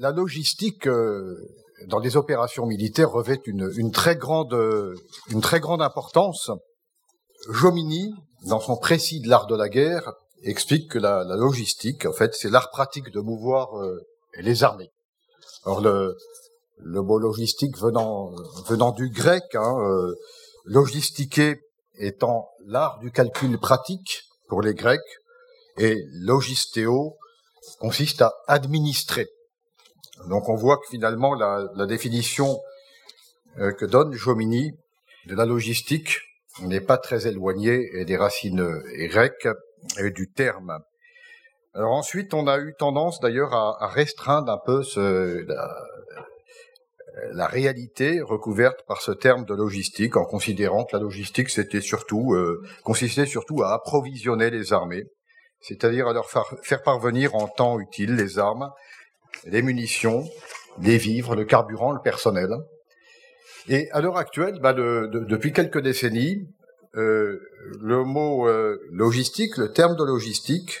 la logistique dans les opérations militaires revêt une, une, très grande, une très grande importance. Jomini, dans son précis de l'art de la guerre, explique que la, la logistique, en fait, c'est l'art pratique de mouvoir les armées. Alors le, le mot logistique venant, venant du grec, hein, euh, logistiquer étant l'art du calcul pratique pour les Grecs, et logistéo consiste à administrer. Donc on voit que finalement la, définition euh, que donne Jomini de la logistique n'est pas très éloignée des racines grecques et du terme. Alors ensuite, on a eu tendance d'ailleurs à, restreindre un peu la, réalité recouverte par ce terme de logistique, en considérant que la logistique euh, consistait surtout à approvisionner les armées, c'est-à-dire à leur faire parvenir en temps utile les armes, les munitions, les vivres, le carburant, le personnel. Et à l'heure actuelle, bah, de, depuis quelques décennies, euh, le mot euh, logistique, le terme de logistique,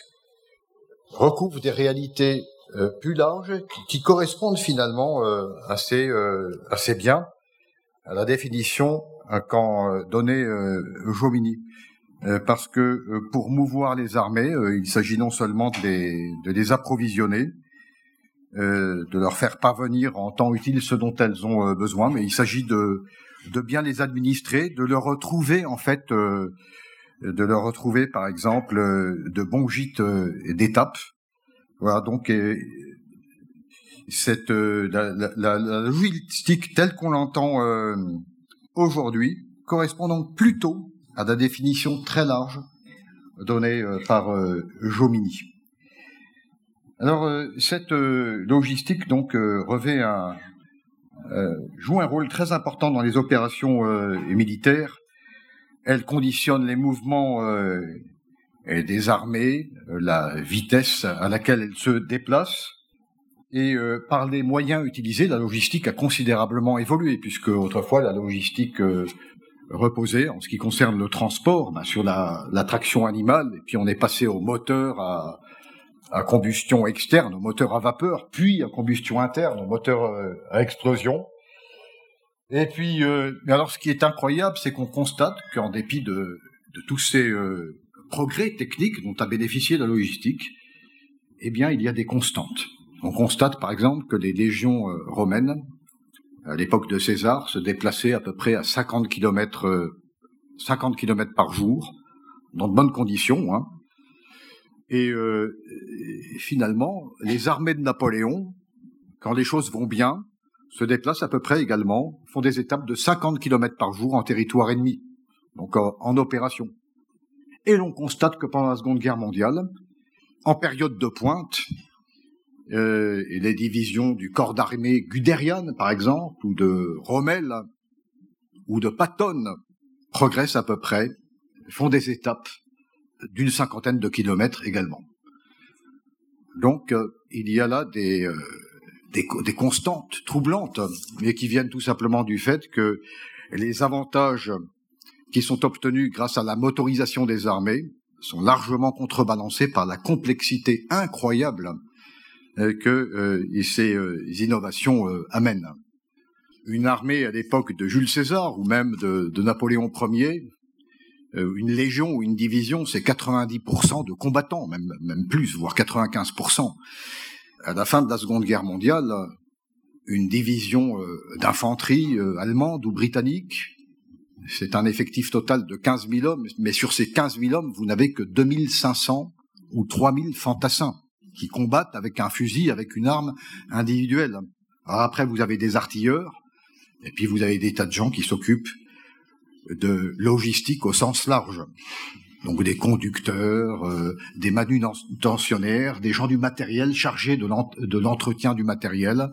recouvre des réalités euh, plus larges qui, correspondent finalement assez bien à la définition qu'en donnait Jomini. parce que pour mouvoir les armées, il s'agit non seulement de les approvisionner, de leur faire parvenir en temps utile ce dont elles ont besoin, mais il s'agit de, de bien les administrer, de leur retrouver en fait, de leur retrouver par exemple de bons gîtes d'étapes voilà, donc cette euh, la, la, la, logistique telle qu'on l'entend euh, aujourd'hui correspond donc plutôt à la définition très large donnée euh, par Jomini. Alors cette logistique donc revêt un joue un rôle très important dans les opérations militaires. Elle conditionne les mouvements des armées, euh, la vitesse à laquelle elles se déplacent. Et euh, par les moyens utilisés, la logistique a considérablement évolué, puisque autrefois la logistique euh, reposait, en ce qui concerne le transport, ben, sur la, la, traction animale, et puis on est passé au moteur à, à combustion externe, au moteur à vapeur, puis à combustion interne, au moteur à explosion. Et puis, mais alors ce qui est incroyable, c'est qu'on constate qu'en dépit de, de tous ces progrès techniques dont a bénéficié la logistique, eh bien, il y a des constantes. On constate, par exemple, que les légions euh, romaines, à l'époque de César, se déplaçaient à peu près à 50 km, 50 km par jour, dans de bonnes conditions. Hein. Et euh, finalement, les armées de Napoléon, quand les choses vont bien, se déplacent à peu près également, font des étapes de 50 km par jour en territoire ennemi, donc en opération. Et l'on constate que pendant la Seconde Guerre mondiale, en période de pointe, euh, les divisions du corps d'armée Guderian, par exemple, ou de Rommel, ou de Patton, progressent à peu près, font des étapes d'une cinquantaine de kilomètres également. Donc, euh, il y a là des, euh, des, constantes troublantes, mais qui viennent tout simplement du fait que les avantages qui sont obtenus grâce à la motorisation des armées sont largement contrebalancés par la complexité incroyable euh, que ces innovations amènent. Une armée à l'époque de Jules César ou même de Napoléon Ier, une légion ou une division, c'est 90% de combattants, même, même plus, voire 95%. À la fin de la Seconde Guerre mondiale, une division d'infanterie allemande ou britannique c'est un effectif total de 15 000 hommes, mais sur ces 15 000 hommes, vous n'avez que 2500 ou 3000 fantassins qui combattent avec un fusil, avec une arme individuelle. Alors après, vous avez des artilleurs, et puis vous avez des tas de gens qui s'occupent de logistique au sens large. Donc des conducteurs, euh, des manutentionnaires, des gens du matériel chargés de l'entretien du matériel.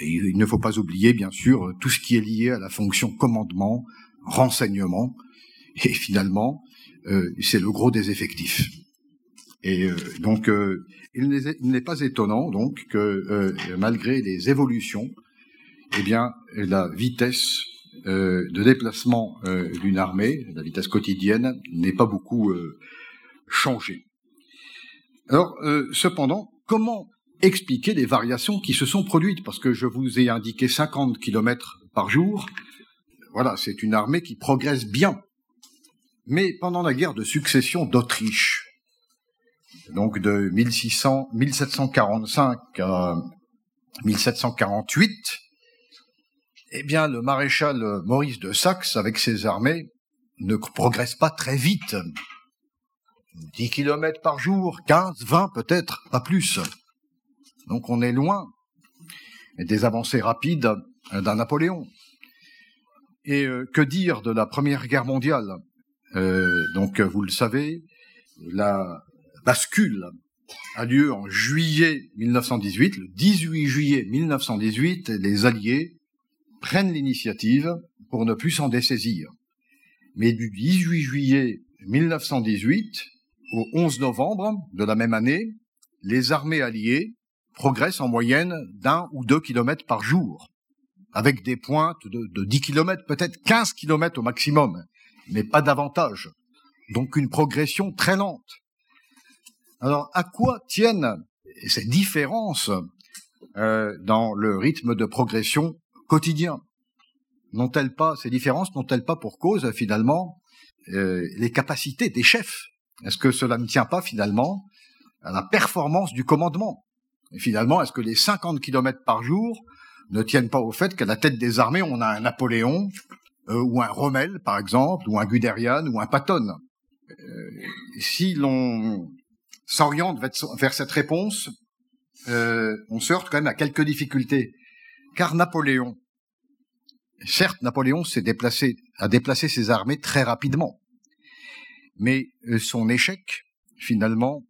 il ne faut pas oublier, bien sûr, tout ce qui est lié à la fonction commandement, renseignement, et finalement, euh, c'est le gros des effectifs. Et euh, donc, il n'est pas étonnant donc que malgré les évolutions, eh bien, la vitesse de déplacement d'une armée, la vitesse quotidienne, n'est pas beaucoup changée. Alors, cependant, comment expliquer les variations qui se sont produites, parce que je vous ai indiqué 50 km par jour. Voilà, c'est une armée qui progresse bien. Mais pendant la guerre de succession d'Autriche, donc de 1600, 1745 à 1748, eh bien, le maréchal Maurice de Saxe, avec ses armées, ne progresse pas très vite. 10 km par jour, 15, 20 peut-être, pas plus. Donc on est loin des avancées rapides d'un Napoléon. Et euh, que dire de la Première Guerre mondiale? Euh, Donc vous le savez, la bascule a lieu en juillet 1918. Le 18 juillet 1918, les Alliés prennent l'initiative pour ne plus s'en dessaisir. Mais du 18 juillet 1918 au 11 novembre de la même année, les armées alliées progressent en moyenne d'un ou deux kilomètres par jour, avec des pointes de, 10 kilomètres, peut-être 15 kilomètres au maximum, mais pas davantage. Donc une progression très lente. Alors à quoi tiennent ces différences euh, dans le rythme de progression quotidien. N'ont-elles pas ces différences n'ont-elles pas pour cause finalement euh, les capacités des chefs? Est-ce que cela ne tient pas finalement à la performance du commandement? Et finalement, est-ce que les 50 km par jour ne tiennent pas au fait qu'à la tête des armées, on a un Napoléon euh, ou un Rommel, par exemple, ou un Guderian ou un Patton? Euh, Si l'on s'oriente vers cette réponse, on se heurte quand même à quelques difficultés. Car Napoléon, certes, Napoléon s'est déplacé, a déplacé ses armées très rapidement, mais euh, son échec, finalement,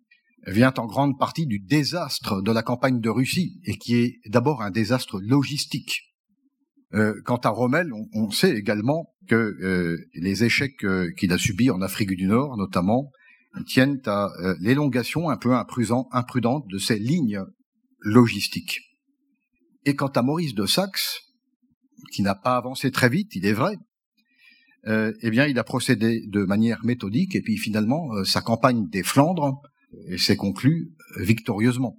vient en grande partie du désastre de la campagne de Russie, et qui est d'abord un désastre logistique. Euh, quant à Rommel, on, sait également que euh, les échecs qu'il a subis en Afrique du Nord, notamment, tiennent à l'élongation un peu imprudente de ses lignes logistiques. Et quant à Maurice de Saxe, qui n'a pas avancé très vite, il est vrai, euh, eh bien, il a procédé de manière méthodique, et puis finalement, euh, sa campagne des Flandres s'est conclue victorieusement.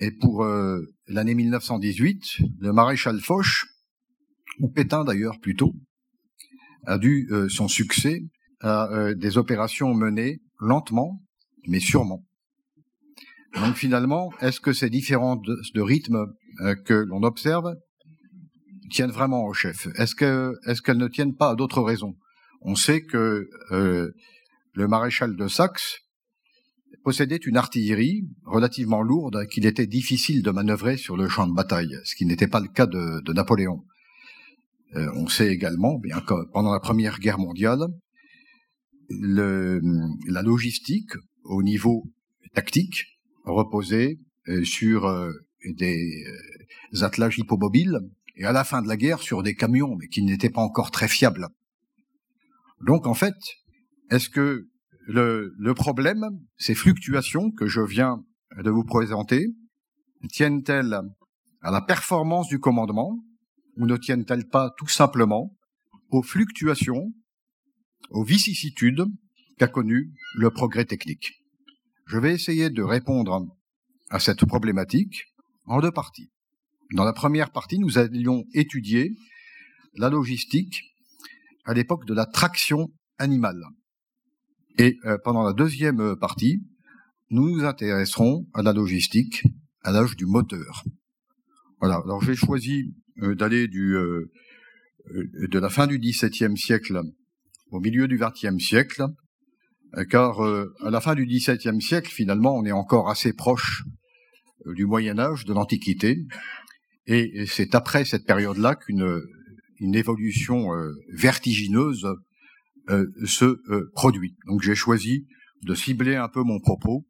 Et pour euh, l'année 1918, le maréchal Foch, ou Pétain d'ailleurs plutôt, a dû son succès à des opérations menées lentement, mais sûrement. Donc finalement, est-ce que ces différences de, rythme que l'on observe? Tiennent vraiment au chef Est-ce que est-ce qu'elles ne tiennent pas à d'autres raisons? On sait que euh, le maréchal de Saxe possédait une artillerie relativement lourde qu'il était difficile de manœuvrer sur le champ de bataille, ce qui n'était pas le cas de, de Napoléon. Euh, on sait également, bien que pendant la Première Guerre mondiale, le, la logistique au niveau tactique reposait euh, sur euh, des euh, attelages hippomobiles et à la fin de la guerre sur des camions, mais qui n'étaient pas encore très fiables. Donc en fait, est-ce que le, problème, ces fluctuations que je viens de vous présenter, tiennent-elles à la performance du commandement ou ne tiennent-elles pas tout simplement aux fluctuations, aux vicissitudes qu'a connues le progrès technique? Je vais essayer de répondre à cette problématique en deux parties. Dans la première partie, nous allions étudier la logistique à l'époque de la traction animale. Et euh, pendant la deuxième partie, nous nous intéresserons à la logistique à l'âge du moteur. Voilà. Alors j'ai choisi euh, d'aller du euh, de la fin du XVIIe siècle au milieu du XXe siècle, car à la fin du XVIIe siècle, finalement, on est encore assez proche du Moyen Âge, de l'Antiquité, et c'est après cette période-là qu'une une évolution euh, vertigineuse euh, se euh, produit. Donc j'ai choisi de cibler un peu mon propos,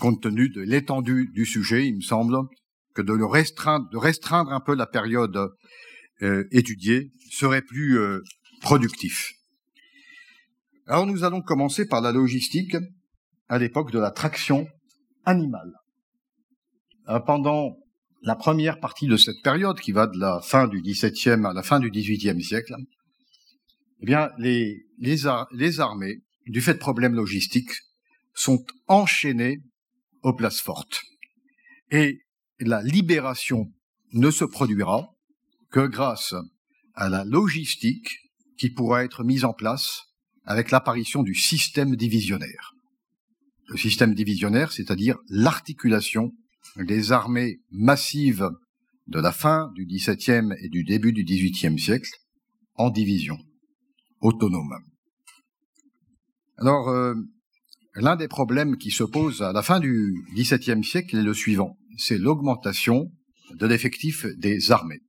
compte tenu de l'étendue du sujet, il me semble que de le restreindre, de restreindre un peu la période étudiée serait plus productif. Alors nous allons commencer par la logistique à l'époque de la traction animale. Pendant la première partie de cette période, qui va de la fin du XVIIe à la fin du XVIIIe siècle, eh bien, les, les, armées, du fait de problèmes logistiques, sont enchaînées aux places fortes. Et la libération ne se produira que grâce à la logistique qui pourra être mise en place avec l'apparition du système divisionnaire. Le système divisionnaire, c'est-à-dire l'articulation des armées massives de la fin du XVIIe et du début du XVIIIe siècle en divisions autonomes. Alors, euh, l'un des problèmes qui se pose à la fin du XVIIe siècle est le suivant, c'est l'augmentation de l'effectif des armées.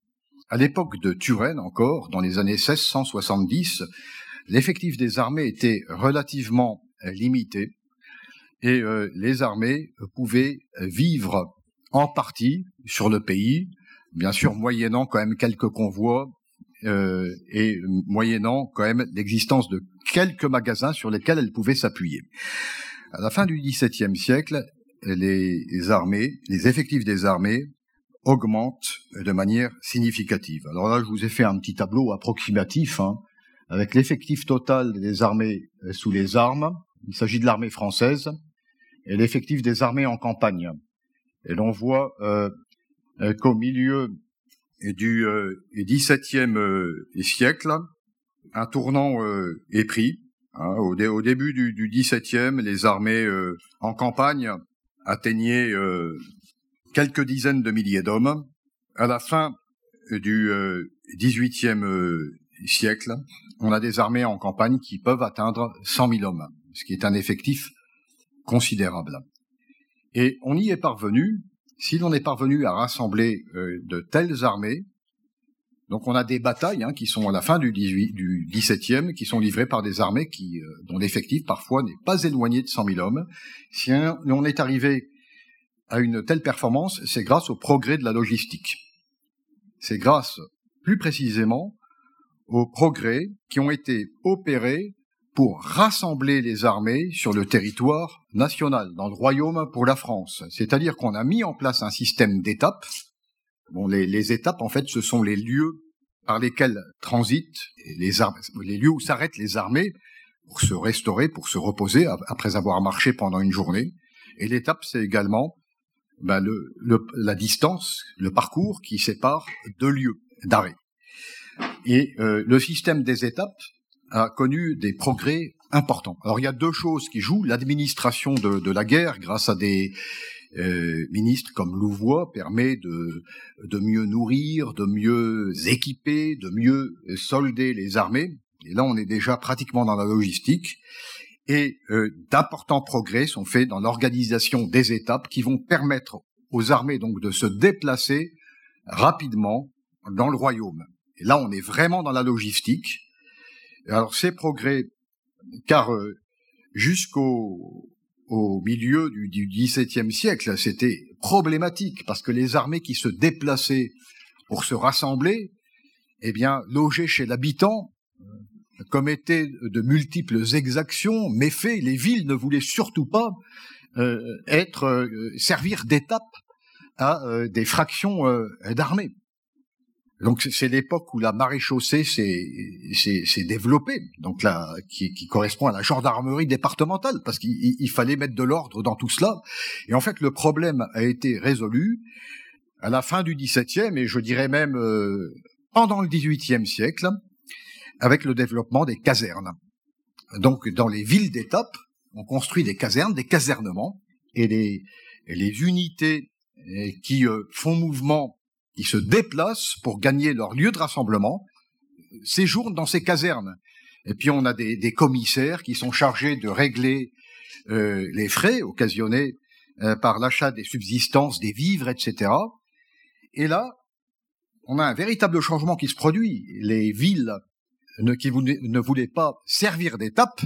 À l'époque de Turenne encore, dans les années 1670, l'effectif des armées était relativement limité et euh, les armées pouvaient vivre en partie sur le pays, bien sûr moyennant quand même quelques convois euh, et moyennant quand même l'existence de quelques magasins sur lesquels elles pouvaient s'appuyer. À la fin du XVIIe siècle, les armées, les effectifs des armées augmente de manière significative. Alors là, je vous ai fait un petit tableau approximatif hein, avec l'effectif total des armées euh, sous les armes. Il s'agit de l'armée française et l'effectif des armées en campagne. Et l'on voit euh, euh qu'au milieu du XVIIe euh, siècle, un tournant est pris. Hein, au, début du, du XVIIe, les armées en campagne atteignaient quelques dizaines de milliers d'hommes. À la fin du XVIIIe euh, siècle, on a des armées en campagne qui peuvent atteindre 100 000 hommes, ce qui est un effectif considérable. Et on y est parvenu, si l'on est parvenu à rassembler euh, de telles armées, donc on a des batailles hein, qui sont à la fin du, 18, du 17e, qui sont livrées par des armées qui, euh, dont l'effectif parfois n'est pas éloigné de 100 000 hommes. Si on est arrivé à une telle performance, c'est grâce au progrès de la logistique. C'est grâce, plus précisément, aux progrès qui ont été opérés pour rassembler les armées sur le territoire national, dans le royaume pour la France. C'est-à-dire qu'on a mis en place un système d'étapes. Bon, les, étapes, en fait, ce sont les lieux par lesquels transitent les, les lieux où s'arrêtent les armées pour se restaurer, pour se reposer après avoir marché pendant une journée. Et l'étape, c'est également ben la distance, le parcours qui sépare deux lieux d'arrêt. Et euh, le système des étapes a connu des progrès importants. Alors il y a deux choses qui jouent. L'administration de, la guerre, grâce à des euh, ministres comme Louvois, permet de, mieux nourrir, de mieux équiper, de mieux solder les armées. Et là, on est déjà pratiquement dans la logistique et euh, d'importants progrès sont faits dans l'organisation des étapes qui vont permettre aux armées donc de se déplacer rapidement dans le royaume. Et là, on est vraiment dans la logistique. Alors ces progrès, car euh, jusqu'au au milieu du, XVIIe siècle, c'était problématique parce que les armées qui se déplaçaient pour se rassembler, eh bien, logeaient chez l'habitant commettaient de multiples exactions, méfaits. Les villes ne voulaient surtout pas euh, être euh, servir d'étape à euh, des fractions d'armée. Donc c'est l'époque où la maréchaussée s'est développée, donc là qui, qui, correspond à la gendarmerie départementale, parce qu'il fallait mettre de l'ordre dans tout cela. Et en fait, le problème a été résolu à la fin du XVIIe et je dirais même pendant le XVIIIe siècle, avec le développement des casernes. Donc, dans les villes d'étape, on construit des casernes, des casernements, et les, les unités eh, qui euh, font mouvement, qui se déplacent pour gagner leur lieu de rassemblement, séjournent dans ces casernes. Et puis on a des, des commissaires qui sont chargés de régler euh, les frais occasionnés euh, par l'achat des subsistances, des vivres, etc. Et là, on a un véritable changement qui se produit. Les villes qui ne voulaient pas servir d'étape,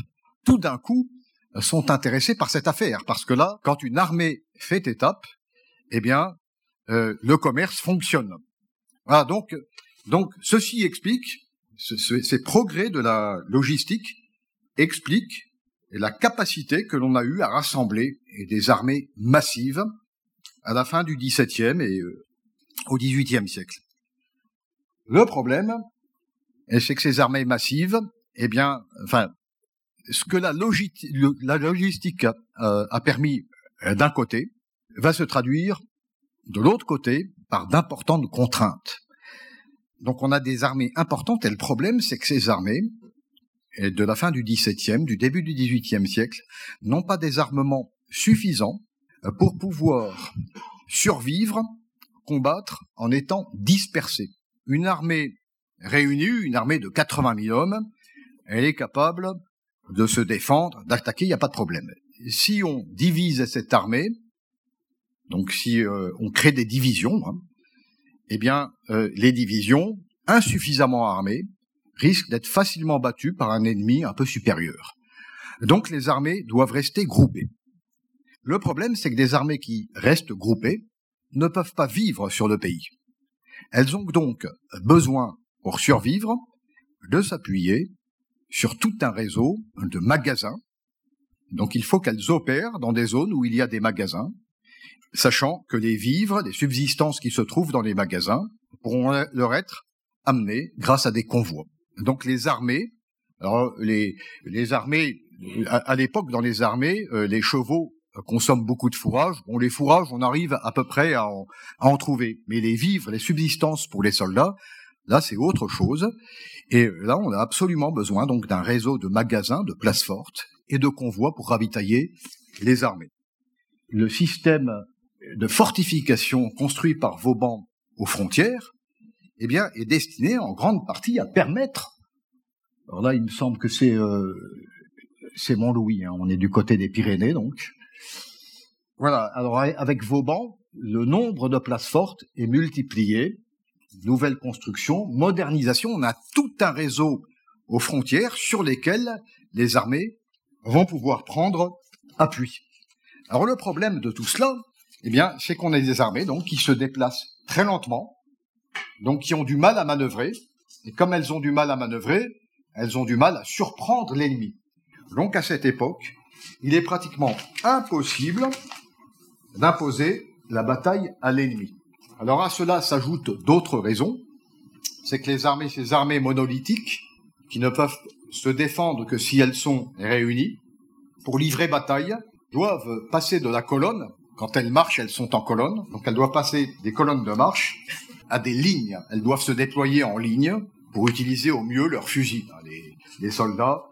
tout d'un coup, sont intéressés par cette affaire. Parce que là, quand une armée fait étape, eh bien, euh, le commerce fonctionne. Voilà, donc, donc ceci explique, ces progrès de la logistique expliquent la capacité que l'on a eue à rassembler des armées massives à la fin du XVIIe et euh, au XVIIIe siècle. Le problème, c'est que ces armées massives, eh bien, enfin, ce que la, logistique a, permis euh, d'un côté va se traduire de l'autre côté, par d'importantes contraintes. Donc on a des armées importantes et le problème c'est que ces armées, de la fin du XVIIe, du début du XVIIIe siècle, n'ont pas des armements suffisants pour pouvoir survivre, combattre en étant dispersés. Une armée réunie, une armée de 80 000 hommes, elle est capable de se défendre, d'attaquer, il n'y a pas de problème. Si on divise cette armée, donc si euh, on crée des divisions, hein, eh bien euh, les divisions insuffisamment armées risquent d'être facilement battues par un ennemi un peu supérieur. Donc les armées doivent rester groupées. Le problème, c'est que des armées qui restent groupées ne peuvent pas vivre sur le pays. Elles ont donc besoin, pour survivre, de s'appuyer sur tout un réseau de magasins. Donc il faut qu'elles opèrent dans des zones où il y a des magasins, sachant que les vivres, les subsistances qui se trouvent dans les magasins pourront leur être amenés grâce à des convois. Donc les armées, alors les, les armées, à, l'époque dans les armées, euh, les chevaux consomment beaucoup de fourrage. Bon, les fourrages, on arrive à peu près à en, à en trouver, mais les vivres, les subsistances pour les soldats, là c'est autre chose. Et là, on a absolument besoin donc d'un réseau de magasins, de places fortes et de convois pour ravitailler les armées. Le système de fortification construit par Vauban aux frontières, eh bien, est destiné en grande partie à permettre. Alors là, il me semble que c'est euh, c'est Mont-Louis. Hein, on est du côté des Pyrénées, donc. Voilà. Alors avec Vauban, le nombre de places fortes est multiplié. Nouvelle construction, modernisation. On a tout un réseau aux frontières sur lesquelles les armées vont pouvoir prendre appui. Alors le problème de tout cela, eh bien, c'est qu'on a des armées donc qui se déplacent très lentement, donc qui ont du mal à manœuvrer, et comme elles ont du mal à manœuvrer, elles ont du mal à surprendre l'ennemi. Donc à cette époque, il est pratiquement impossible d'imposer la bataille à l'ennemi. Alors à cela s'ajoutent d'autres raisons, c'est que les armées, ces armées monolithiques, qui ne peuvent se défendre que si elles sont réunies, pour livrer bataille, doivent passer de la colonne quand elles marchent, elles sont en colonne, donc elles doivent passer des colonnes de marche à des lignes. Elles doivent se déployer en ligne pour utiliser au mieux leurs fusils. Les, soldats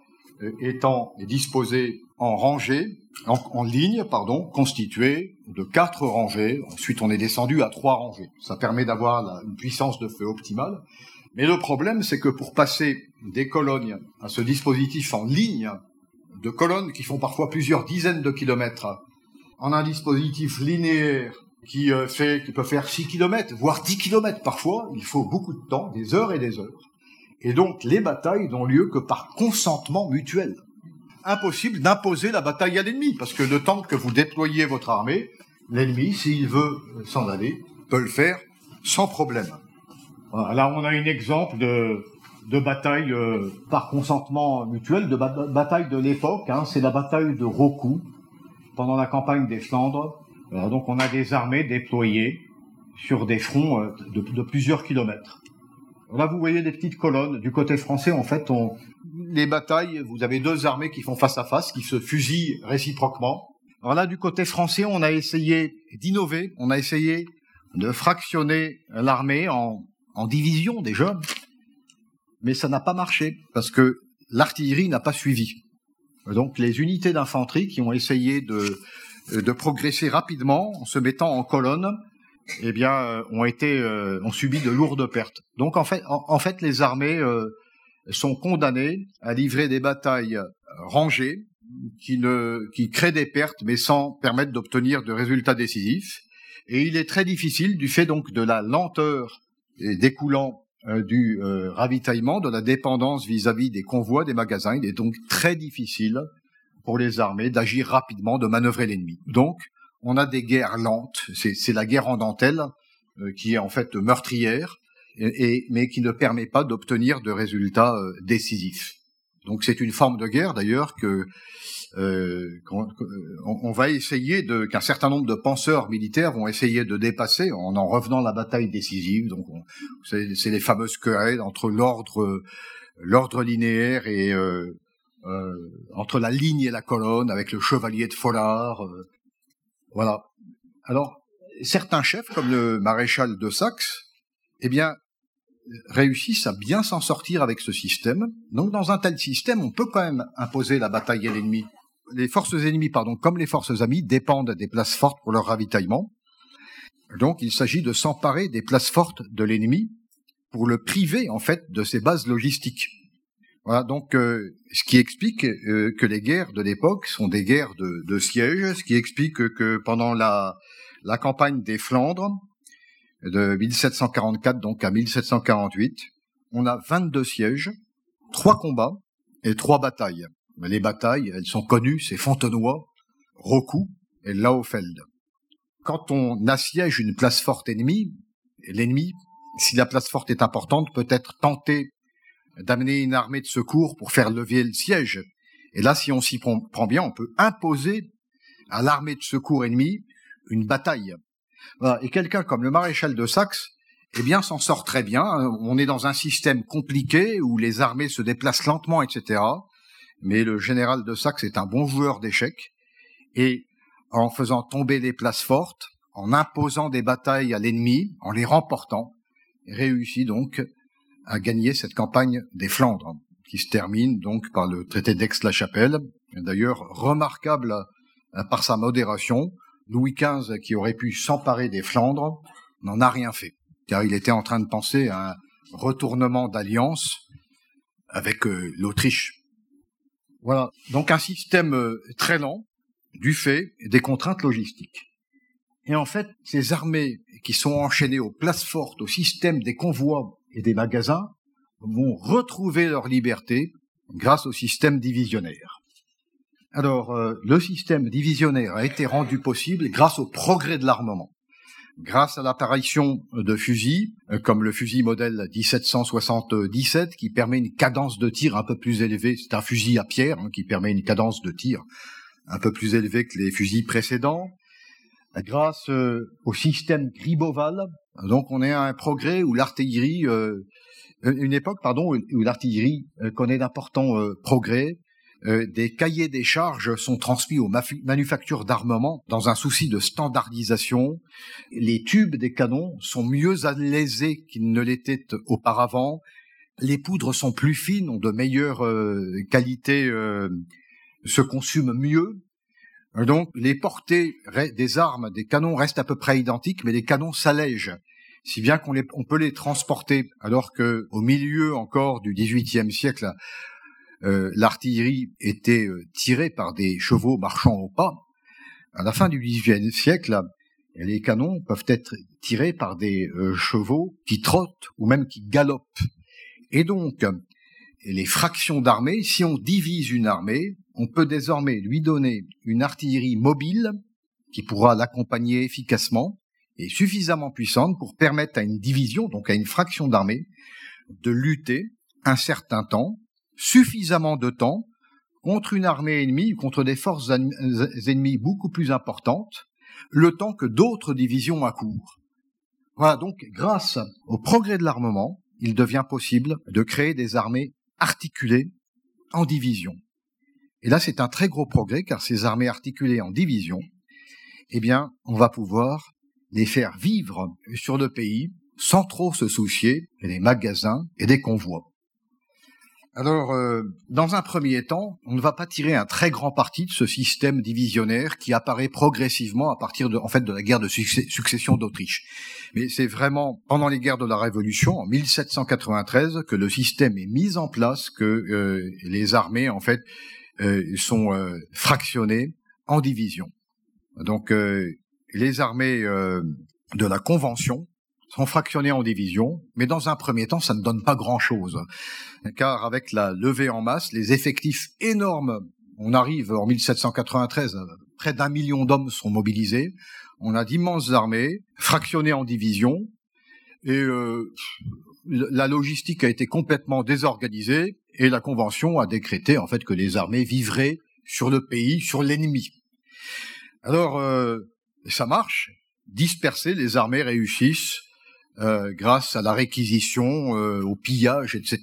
euh, étant disposés en rangée, en, ligne, pardon, constituée de quatre rangées. Ensuite, on est descendu à trois rangées. Ça permet d'avoir une puissance de feu optimale. Mais le problème, c'est que pour passer des colonnes à ce dispositif en ligne, de colonnes qui font parfois plusieurs dizaines de kilomètres en un dispositif linéaire qui euh, peut faire 6 km, voire 10 km parfois, il faut beaucoup de temps, des heures et des heures. Et donc, les batailles n'ont lieu que par consentement mutuel. Impossible d'imposer la bataille à l'ennemi, parce que le temps que vous déployez votre armée, l'ennemi, s'il veut s'en aller, peut le faire sans problème. Là, on a un exemple de, de bataille euh, par consentement mutuel, de bataille de l'époque. Hein, c'est la bataille de Roku, pendant la campagne des Flandres. Euh, donc on a des armées déployées sur des fronts euh, de, plusieurs kilomètres. Là, vous voyez des petites colonnes. Du côté français, en fait, on... les batailles, vous avez deux armées qui font face à face, qui se fusillent réciproquement. Alors là, du côté français, on a essayé d'innover, on a essayé de fractionner l'armée en, en divisions déjà, mais ça n'a pas marché parce que l'artillerie n'a pas suivi. Donc les unités d'infanterie qui ont essayé de, de progresser rapidement en se mettant en colonne, eh bien, euh, ont été, euh, ont subi de lourdes pertes. Donc en fait, en, fait, les armées euh, sont condamnées à livrer des batailles rangées qui ne, qui créent des pertes, mais sans permettre d'obtenir de résultats décisifs. Et il est très difficile, du fait donc de la lenteur découlant euh, du euh, ravitaillement, de la dépendance vis-à-vis des convois, des magasins. Il est donc très difficile pour les armées d'agir rapidement, de manœuvrer l'ennemi. Donc, on a des guerres lentes. C'est la guerre en dentelle euh, qui est en fait meurtrière, et, mais qui ne permet pas d'obtenir de résultats décisifs. Donc, c'est une forme de guerre d'ailleurs que euh, on, va essayer de qu'un certain nombre de penseurs militaires vont essayer de dépasser en en revenant à la bataille décisive. Donc, c'est les fameuses querelles entre l'ordre l'ordre linéaire et euh, euh, entre la ligne et la colonne avec le chevalier de Follard. Euh, voilà. Alors, certains chefs, comme le maréchal de Saxe, eh bien, réussissent à bien s'en sortir avec ce système. Donc, dans un tel système, on peut quand même imposer la bataille à l'ennemi. Les forces ennemies, pardon, comme les forces amies, dépendent des places fortes pour leur ravitaillement. Donc, il s'agit de s'emparer des places fortes de l'ennemi pour le priver, en fait, de ses bases logistiques. Voilà, donc, euh, ce qui explique euh, que les guerres de l'époque sont des guerres de, de siège, ce qui explique que, pendant la, campagne des Flandres, de 1744 donc à 1748, on a 22 sièges, trois combats et trois batailles. Les batailles, elles sont connues, c'est Fontenoy, Rocou et Laufeld. Quand on assiège une place forte ennemie, l'ennemi, si la place forte est importante, peut être tenté d'amener une armée de secours pour faire lever le siège. Et là, si on s'y prend bien, on peut imposer à l'armée de secours ennemie une bataille. Et quelqu'un comme le maréchal de Saxe, eh bien, s'en sort très bien. On est dans un système compliqué où les armées se déplacent lentement, etc. Mais le général de Saxe est un bon joueur d'échecs. Et en faisant tomber les places fortes, en imposant des batailles à l'ennemi, en les remportant, réussit donc à gagner cette campagne des Flandres, qui se termine donc par le traité d'Aix-la-Chapelle, d'ailleurs remarquable par sa modération. Louis XV, qui aurait pu s'emparer des Flandres, n'en a rien fait, car il était en train de penser à un retournement d'alliance avec euh, l'Autriche. Voilà, donc un système euh, très lent, du fait des contraintes logistiques. Et en fait, ces armées qui sont enchaînées aux places fortes, au système des convois et des magasins, vont retrouver leur liberté grâce au système divisionnaire. Alors, euh, le système divisionnaire a été rendu possible grâce au progrès de l'armement, grâce à l'apparition de fusils, euh, comme le fusil modèle 1777, qui permet une cadence de tir un peu plus élevée. C'est un fusil à pierre hein, qui permet une cadence de tir un peu plus élevée que les fusils précédents. Grâce euh, au système Griboval, donc on est à un progrès où l'artillerie, une époque pardon, où l'artillerie connaît d'importants progrès euh, des cahiers des charges sont transmis aux manufactures d'armement dans un souci de standardisation. Les tubes des canons sont mieux alésés qu'ils ne l'étaient auparavant. Les poudres sont plus fines, ont de meilleures euh, qualités, euh, se consument mieux. Donc les portées des armes, des canons restent à peu près identiques, mais les canons s'allègent si bien qu'on on peut les transporter, alors que au milieu encore du XVIIIe siècle, l'artillerie était euh, tirée par des chevaux marchant au pas. À la fin du XVIIIe siècle, les canons peuvent être tirés par des euh, chevaux qui trottent ou même qui galopent. Et donc, les fractions d'armée, si on divise une armée, on peut désormais lui donner une artillerie mobile qui pourra l'accompagner efficacement et suffisamment puissante pour permettre à une division, donc à une fraction d'armée, de lutter un certain temps suffisamment de temps contre une armée ennemie, contre des forces ennemies beaucoup plus importantes, le temps que d'autres divisions accourent. Voilà, donc grâce au progrès de l'armement, il devient possible de créer des armées articulées en divisions. Et là, c'est un très gros progrès, car ces armées articulées en divisions, eh bien, on va pouvoir les faire vivre sur le pays sans trop se soucier des magasins et des convois. Alors, euh, dans un premier temps, on ne va pas tirer un très grand parti de ce système divisionnaire qui apparaît progressivement à partir de, en fait, de la guerre de succession d'Autriche. Mais c'est vraiment pendant les guerres de la Révolution, en 1793, que le système est mis en place, que euh, les armées, en fait, euh, sont fractionnées en divisions. Donc, les armées de la Convention sont fractionnés en divisions, mais dans un premier temps, ça ne donne pas grand-chose, car avec la levée en masse, les effectifs énormes, on arrive en 1793, près d'un million d'hommes sont mobilisés, on a d'immenses armées, fractionnées en divisions, et euh, la logistique a été complètement désorganisée, et la Convention a décrété en fait que les armées vivraient sur le pays, sur l'ennemi. Alors, euh, ça marche, disperser, les armées réussissent, euh, grâce à la réquisition, euh, au pillage, etc.,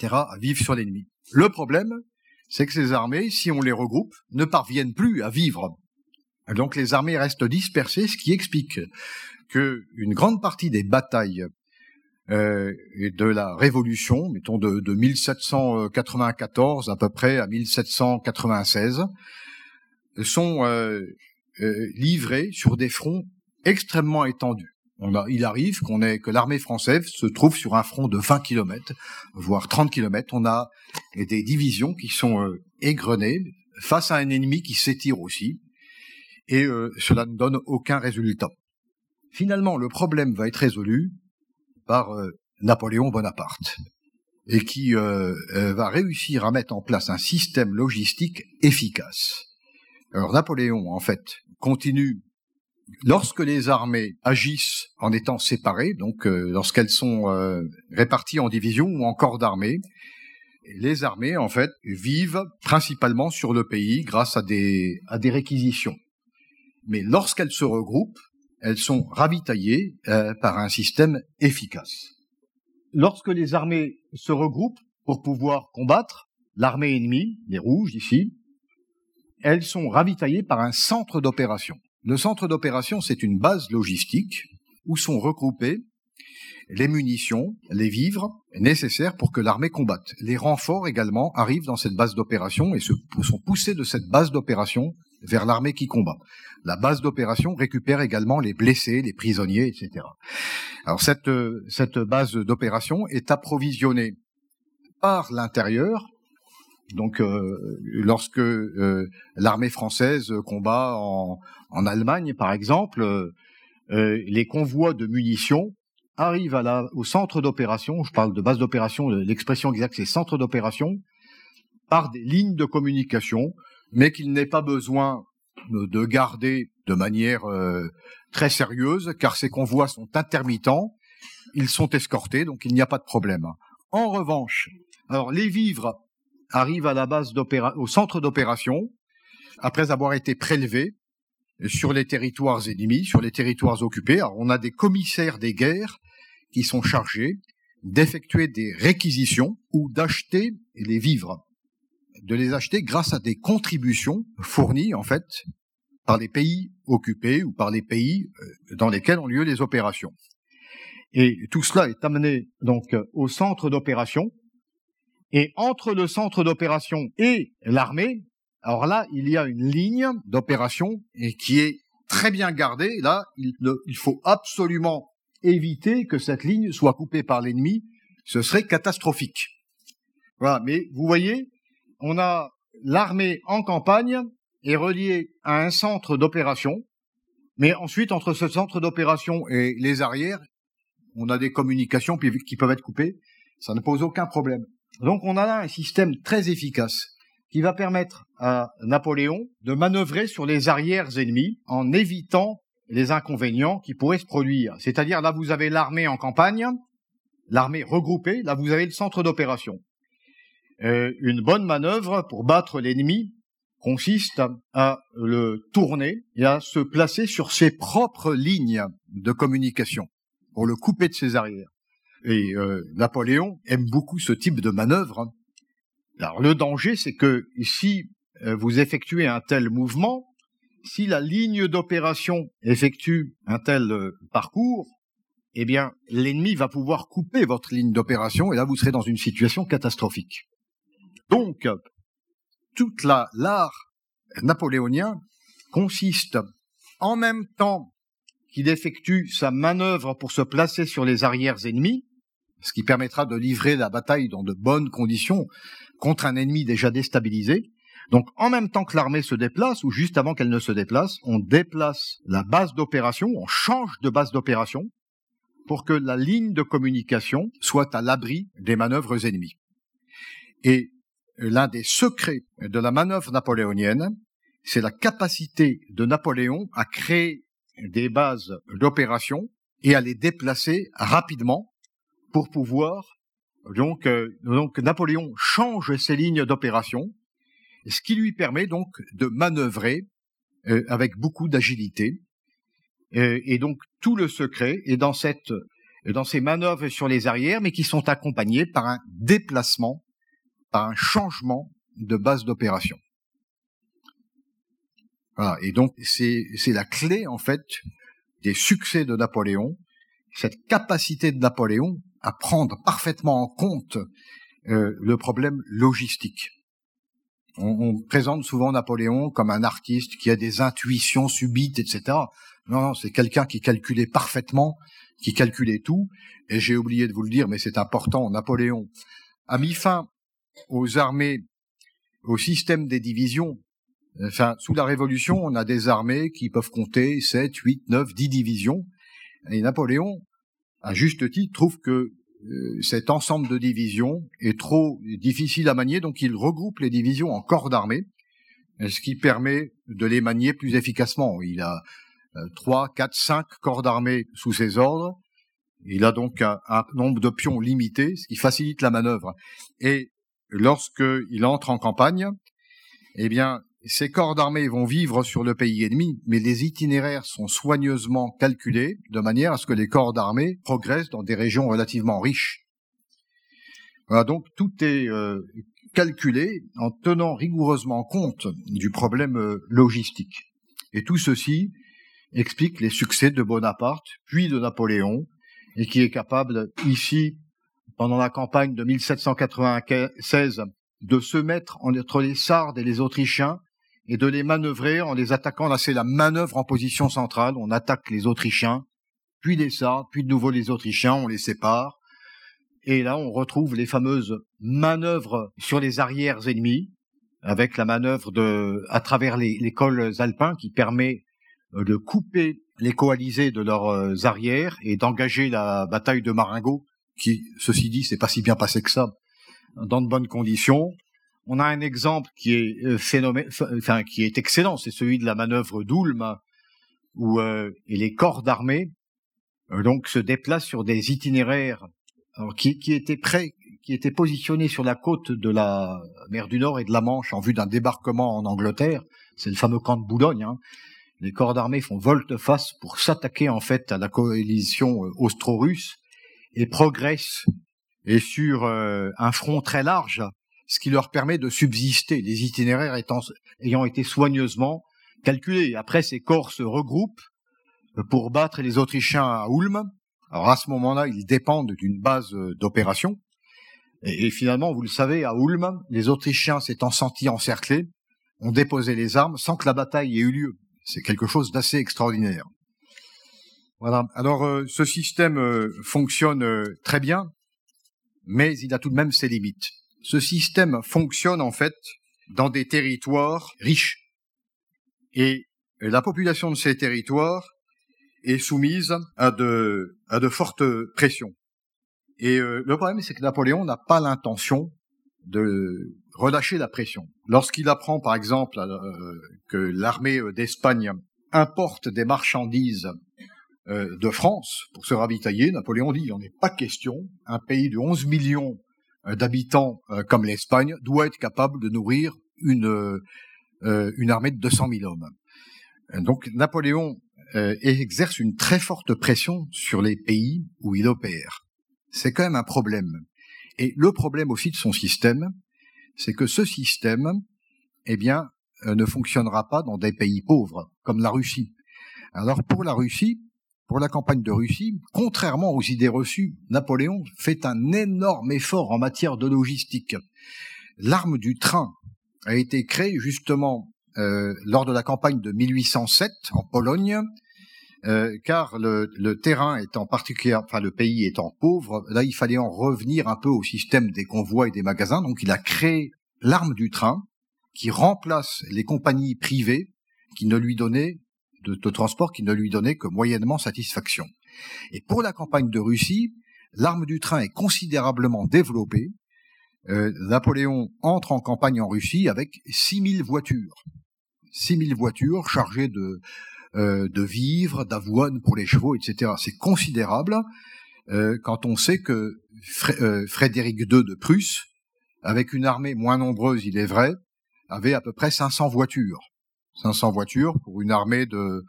à vivre sur l'ennemi. Le problème, c'est que ces armées, si on les regroupe, ne parviennent plus à vivre. Donc les armées restent dispersées, ce qui explique que une grande partie des batailles euh, de la Révolution, mettons de, de 1794 à peu près à 1796, sont euh, livrées sur des fronts extrêmement étendus. On a, il arrive qu'on ait, que l'armée française se trouve sur un front de 20 km, voire 30 km. On a des divisions qui sont euh, égrenées face à un ennemi qui s'étire aussi, et euh, cela ne donne aucun résultat. Finalement, le problème va être résolu par euh, Napoléon Bonaparte, et qui va réussir à mettre en place un système logistique efficace. Alors Napoléon, en fait, continue lorsque les armées agissent en étant séparées, donc euh, lorsqu'elles sont euh, réparties en divisions ou en corps d'armée, les armées, en fait, vivent principalement sur le pays grâce à des, réquisitions. Mais lorsqu'elles se regroupent, elles sont ravitaillées euh, par un système efficace. Lorsque les armées se regroupent pour pouvoir combattre l'armée ennemie, les rouges ici, elles sont ravitaillées par un centre d'opération. Le centre d'opération, c'est une base logistique où sont regroupées les munitions, les vivres nécessaires pour que l'armée combatte. Les renforts également arrivent dans cette base d'opération et sont poussés de cette base d'opération vers l'armée qui combat. La base d'opération récupère également les blessés, les prisonniers, etc. Alors cette, cette base d'opération est approvisionnée par l'intérieur donc, euh, lorsque euh, l'armée française combat en, en, Allemagne, par exemple, euh, les convois de munitions arrivent au centre d'opération. Je parle de base d'opération, l'expression exacte c'est centre d'opération, par des lignes de communication, mais qu'il n'est pas besoin de garder de manière très sérieuse, car ces convois sont intermittents, ils sont escortés, donc il n'y a pas de problème. En revanche, alors les vivres arrive à la base au centre d'opération, après avoir été prélevé sur les territoires ennemis, sur les territoires occupés. Alors, on a des commissaires des guerres qui sont chargés d'effectuer des réquisitions ou d'acheter les vivres, de les acheter grâce à des contributions fournies en fait par les pays occupés ou par les pays euh, dans lesquels ont lieu les opérations. Et tout cela est amené donc au centre d'opération et entre le centre d'opération et l'armée, alors là, il y a une ligne d'opération et qui est très bien gardée. Là, il, faut absolument éviter que cette ligne soit coupée par l'ennemi. Ce serait catastrophique. Voilà. Mais vous voyez, on a l'armée en campagne est reliée à un centre d'opération. Mais ensuite, entre ce centre d'opération et les arrières, on a des communications qui peuvent être coupées. Ça ne pose aucun problème. Donc on a là un système très efficace qui va permettre à Napoléon de manœuvrer sur les arrières ennemis en évitant les inconvénients qui pourraient se produire. C'est-à-dire là vous avez l'armée en campagne, l'armée regroupée, là vous avez le centre d'opération. Euh, une bonne manœuvre pour battre l'ennemi consiste à le tourner et à se placer sur ses propres lignes de communication pour le couper de ses arrières. Et euh, Napoléon aime beaucoup ce type de manœuvre. Hein. Alors le danger, c'est que si euh, vous effectuez un tel mouvement, si la ligne d'opération effectue un tel euh, parcours, eh bien l'ennemi va pouvoir couper votre ligne d'opération et là vous serez dans une situation catastrophique. Donc, toute la l'art napoléonien consiste en même temps qu'il effectue sa manœuvre pour se placer sur les arrières ennemis, ce qui permettra de livrer la bataille dans de bonnes conditions contre un ennemi déjà déstabilisé. Donc en même temps que l'armée se déplace, ou juste avant qu'elle ne se déplace, on déplace la base d'opération, on change de base d'opération pour que la ligne de communication soit à l'abri des manœuvres ennemies. Et l'un des secrets de la manœuvre napoléonienne, c'est la capacité de Napoléon à créer des bases d'opération et à les déplacer rapidement pour pouvoir donc, euh, donc Napoléon change ses lignes d'opération, ce qui lui permet donc de manœuvrer euh, avec beaucoup d'agilité. Euh, et donc tout le secret est dans cette dans ces manœuvres sur les arrières, mais qui sont accompagnées par un déplacement, par un changement de base d'opération. Voilà. Et donc, c'est la clé, en fait, des succès de Napoléon, cette capacité de Napoléon à prendre parfaitement en compte euh, le problème logistique. On, on, présente souvent Napoléon comme un artiste qui a des intuitions subites, etc. Non, non, c'est quelqu'un qui calculait parfaitement, qui calculait tout. Et j'ai oublié de vous le dire, mais c'est important, Napoléon a mis fin aux armées, au système des divisions. Enfin, sous la Révolution, on a des armées qui peuvent compter 7, 8, 9, 10 divisions. Et Napoléon, à juste titre, trouve que euh, cet ensemble de divisions est trop difficile à manier, donc il regroupe les divisions en corps d'armée, ce qui permet de les manier plus efficacement. Il a euh, trois, quatre, cinq corps d'armée sous ses ordres. Il a donc un, un nombre de pions limité, ce qui facilite la manœuvre. Et lorsqu'il entre en campagne, eh bien, ces corps d'armée vont vivre sur le pays ennemi, mais les itinéraires sont soigneusement calculés de manière à ce que les corps d'armée progressent dans des régions relativement riches. Voilà, donc tout est euh, calculé en tenant rigoureusement compte du problème euh, logistique. Et tout ceci explique les succès de Bonaparte, puis de Napoléon, et qui est capable ici, pendant la campagne de 1796, de se mettre entre les Sardes et les Autrichiens et de les manœuvrer en les attaquant. Là, c'est la manœuvre en position centrale. On attaque les Autrichiens, puis les Sardes, puis de nouveau les Autrichiens, on les sépare. Et là, on retrouve les fameuses manœuvres sur les arrières ennemis, avec la manœuvre de, à travers les, cols alpins qui permet euh, de couper les coalisés de leurs euh, arrières et d'engager la bataille de Marengo, qui, ceci dit, c'est pas si bien passé que ça, dans de bonnes conditions. On a un exemple qui est euh, qui est excellent, c'est celui de la manœuvre d'Ulm, où euh, les corps d'armée euh, donc se déplacent sur des itinéraires qui, étaient positionnés sur la côte de la mer du Nord et de la Manche en vue d'un débarquement en Angleterre. C'est le fameux camp de Boulogne. Hein. Les corps d'armée font volte-face pour s'attaquer en fait à la coalition austro-russe et progressent et sur un front très large ce qui leur permet de subsister, les itinéraires ayant été soigneusement calculés. Après, ces corps se regroupent euh, pour battre les Autrichiens à Ulm. Alors à ce moment-là, ils dépendent d'une base euh, d'opération. Et, finalement, vous le savez, à Ulm, les Autrichiens s'étant sentis encerclés, ont déposé les armes sans que la bataille ait eu lieu. C'est quelque chose d'assez extraordinaire. Voilà. Alors, euh, ce système fonctionne très bien, mais il a tout de même ses limites ce système fonctionne en fait dans des territoires riches. Et la population de ces territoires est soumise à de, fortes pressions. Et euh, le problème, c'est que Napoléon n'a pas l'intention de relâcher la pression. Lorsqu'il apprend, par exemple, euh, que l'armée d'Espagne importe des marchandises euh, de France pour se ravitailler, Napoléon dit, il n'en est pas question. Un pays de 11 millions d'habitants euh, comme l'Espagne doit être capable de nourrir une, euh, une armée de 200 000 hommes. Donc Napoléon exerce une très forte pression sur les pays où il opère. C'est quand même un problème. Et le problème aussi de son système, c'est que ce système, eh bien, ne fonctionnera pas dans des pays pauvres, comme la Russie. Alors pour la Russie, pour la campagne de Russie, contrairement aux idées reçues, Napoléon fait un énorme effort en matière de logistique. L'arme du train a été créée justement euh, lors de la campagne de 1807 en Pologne, euh, car le, le, terrain étant particulier, enfin le pays étant pauvre, là il fallait en revenir un peu au système des convois et des magasins. Donc il a créé l'arme du train qui remplace les compagnies privées qui ne lui donnaient de, transport qui ne lui donnait que moyennement satisfaction. Et pour la campagne de Russie, l'arme du train est considérablement développée. Euh, Napoléon entre en campagne en Russie avec 6000 voitures. 6000 voitures chargées de, euh, de vivres, d'avoine pour les chevaux, etc. C'est considérable euh, quand on sait que Frédéric II de Prusse, avec une armée moins nombreuse, il est vrai, avait à peu près 500 voitures. 500 voitures pour une armée de...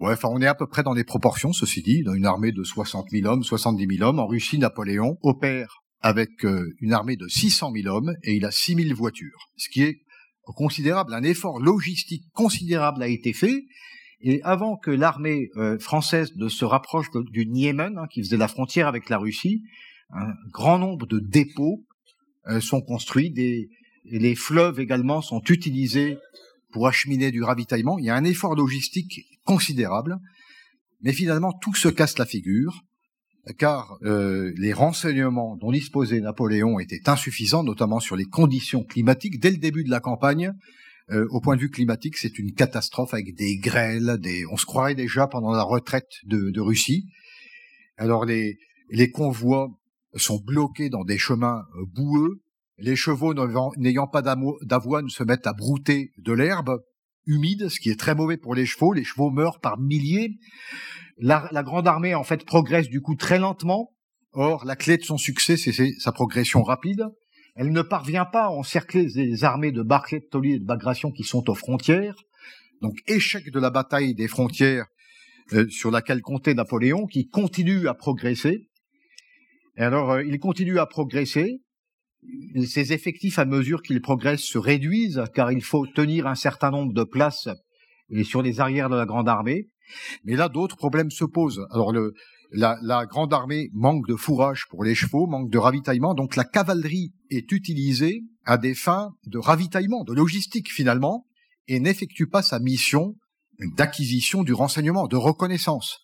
Ouais, enfin, on est à peu près dans les proportions, ceci dit, dans une armée de 60 000 hommes, 70 000 hommes. En Russie, Napoléon opère avec euh, une armée de 600 000 hommes et il a 6 000 voitures, ce qui est considérable, un effort logistique considérable a été fait. Et avant que l'armée euh, française ne se rapproche du Niémen, hein, qui faisait la frontière avec la Russie, un grand nombre de dépôts euh, sont construits, des, les fleuves également sont utilisés pour acheminer du ravitaillement. Il y a un effort logistique considérable, mais finalement tout se casse la figure car euh, les renseignements dont disposait Napoléon étaient insuffisants, notamment sur les conditions climatiques. Dès le début de la campagne, euh, au point de vue climatique, c'est une catastrophe avec des grêles, des... on se croirait déjà pendant la retraite de, de Russie. Alors les, les convois sont bloqués dans des chemins euh, boueux, les chevaux n'ayant pas d'avoine se mettent à brouter de l'herbe humide, ce qui est très mauvais pour les chevaux. Les chevaux meurent par milliers. La, grande armée, en fait, progresse du coup très lentement. Or, la clé de son succès, c'est sa progression rapide. Elle ne parvient pas à encercler les armées de Barclay, de Tolly et de Bagration qui sont aux frontières. Donc, échec de la bataille des frontières euh, sur laquelle comptait Napoléon, qui continue à progresser. Et alors, euh, il continue à progresser. Ses effectifs, à mesure qu'il progresse, se réduisent, car il faut tenir un certain nombre de places sur les arrières de la grande armée. Mais là, d'autres problèmes se posent. Alors, la, la, grande armée manque de fourrage pour les chevaux, manque de ravitaillement, donc la cavalerie est utilisée à des fins de ravitaillement, de logistique finalement, et n'effectue pas sa mission d'acquisition du renseignement, de reconnaissance.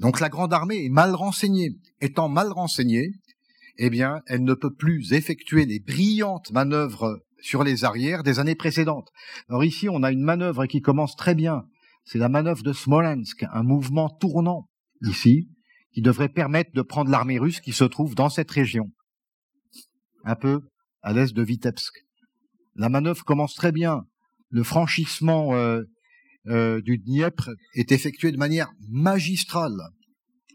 Donc la grande armée est mal renseignée. Étant mal renseignée, eh bien, elle ne peut plus effectuer les brillantes manœuvres sur les arrières des années précédentes. Alors ici, on a une manœuvre qui commence très bien, c'est la manœuvre de Smolensk, un mouvement tournant ici, qui devrait permettre de prendre l'armée russe qui se trouve dans cette région, un peu à l'est de Vitebsk. La manœuvre commence très bien. Le franchissement euh, euh, du Dniepr est effectué de manière magistrale.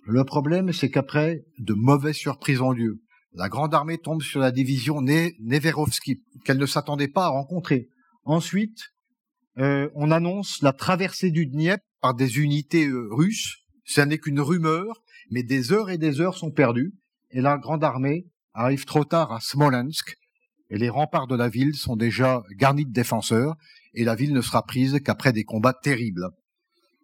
Le problème, c'est qu'après, de mauvaises surprises ont lieu. La grande armée tombe sur la division Neverovski, qu'elle ne s'attendait pas à rencontrer. Ensuite, euh, on annonce la traversée du Dniepr par des unités euh, russes. Ce n'est qu'une rumeur, mais des heures et des heures sont perdues, et la grande armée arrive trop tard à Smolensk, et les remparts de la ville sont déjà garnis de défenseurs, et la ville ne sera prise qu'après des combats terribles.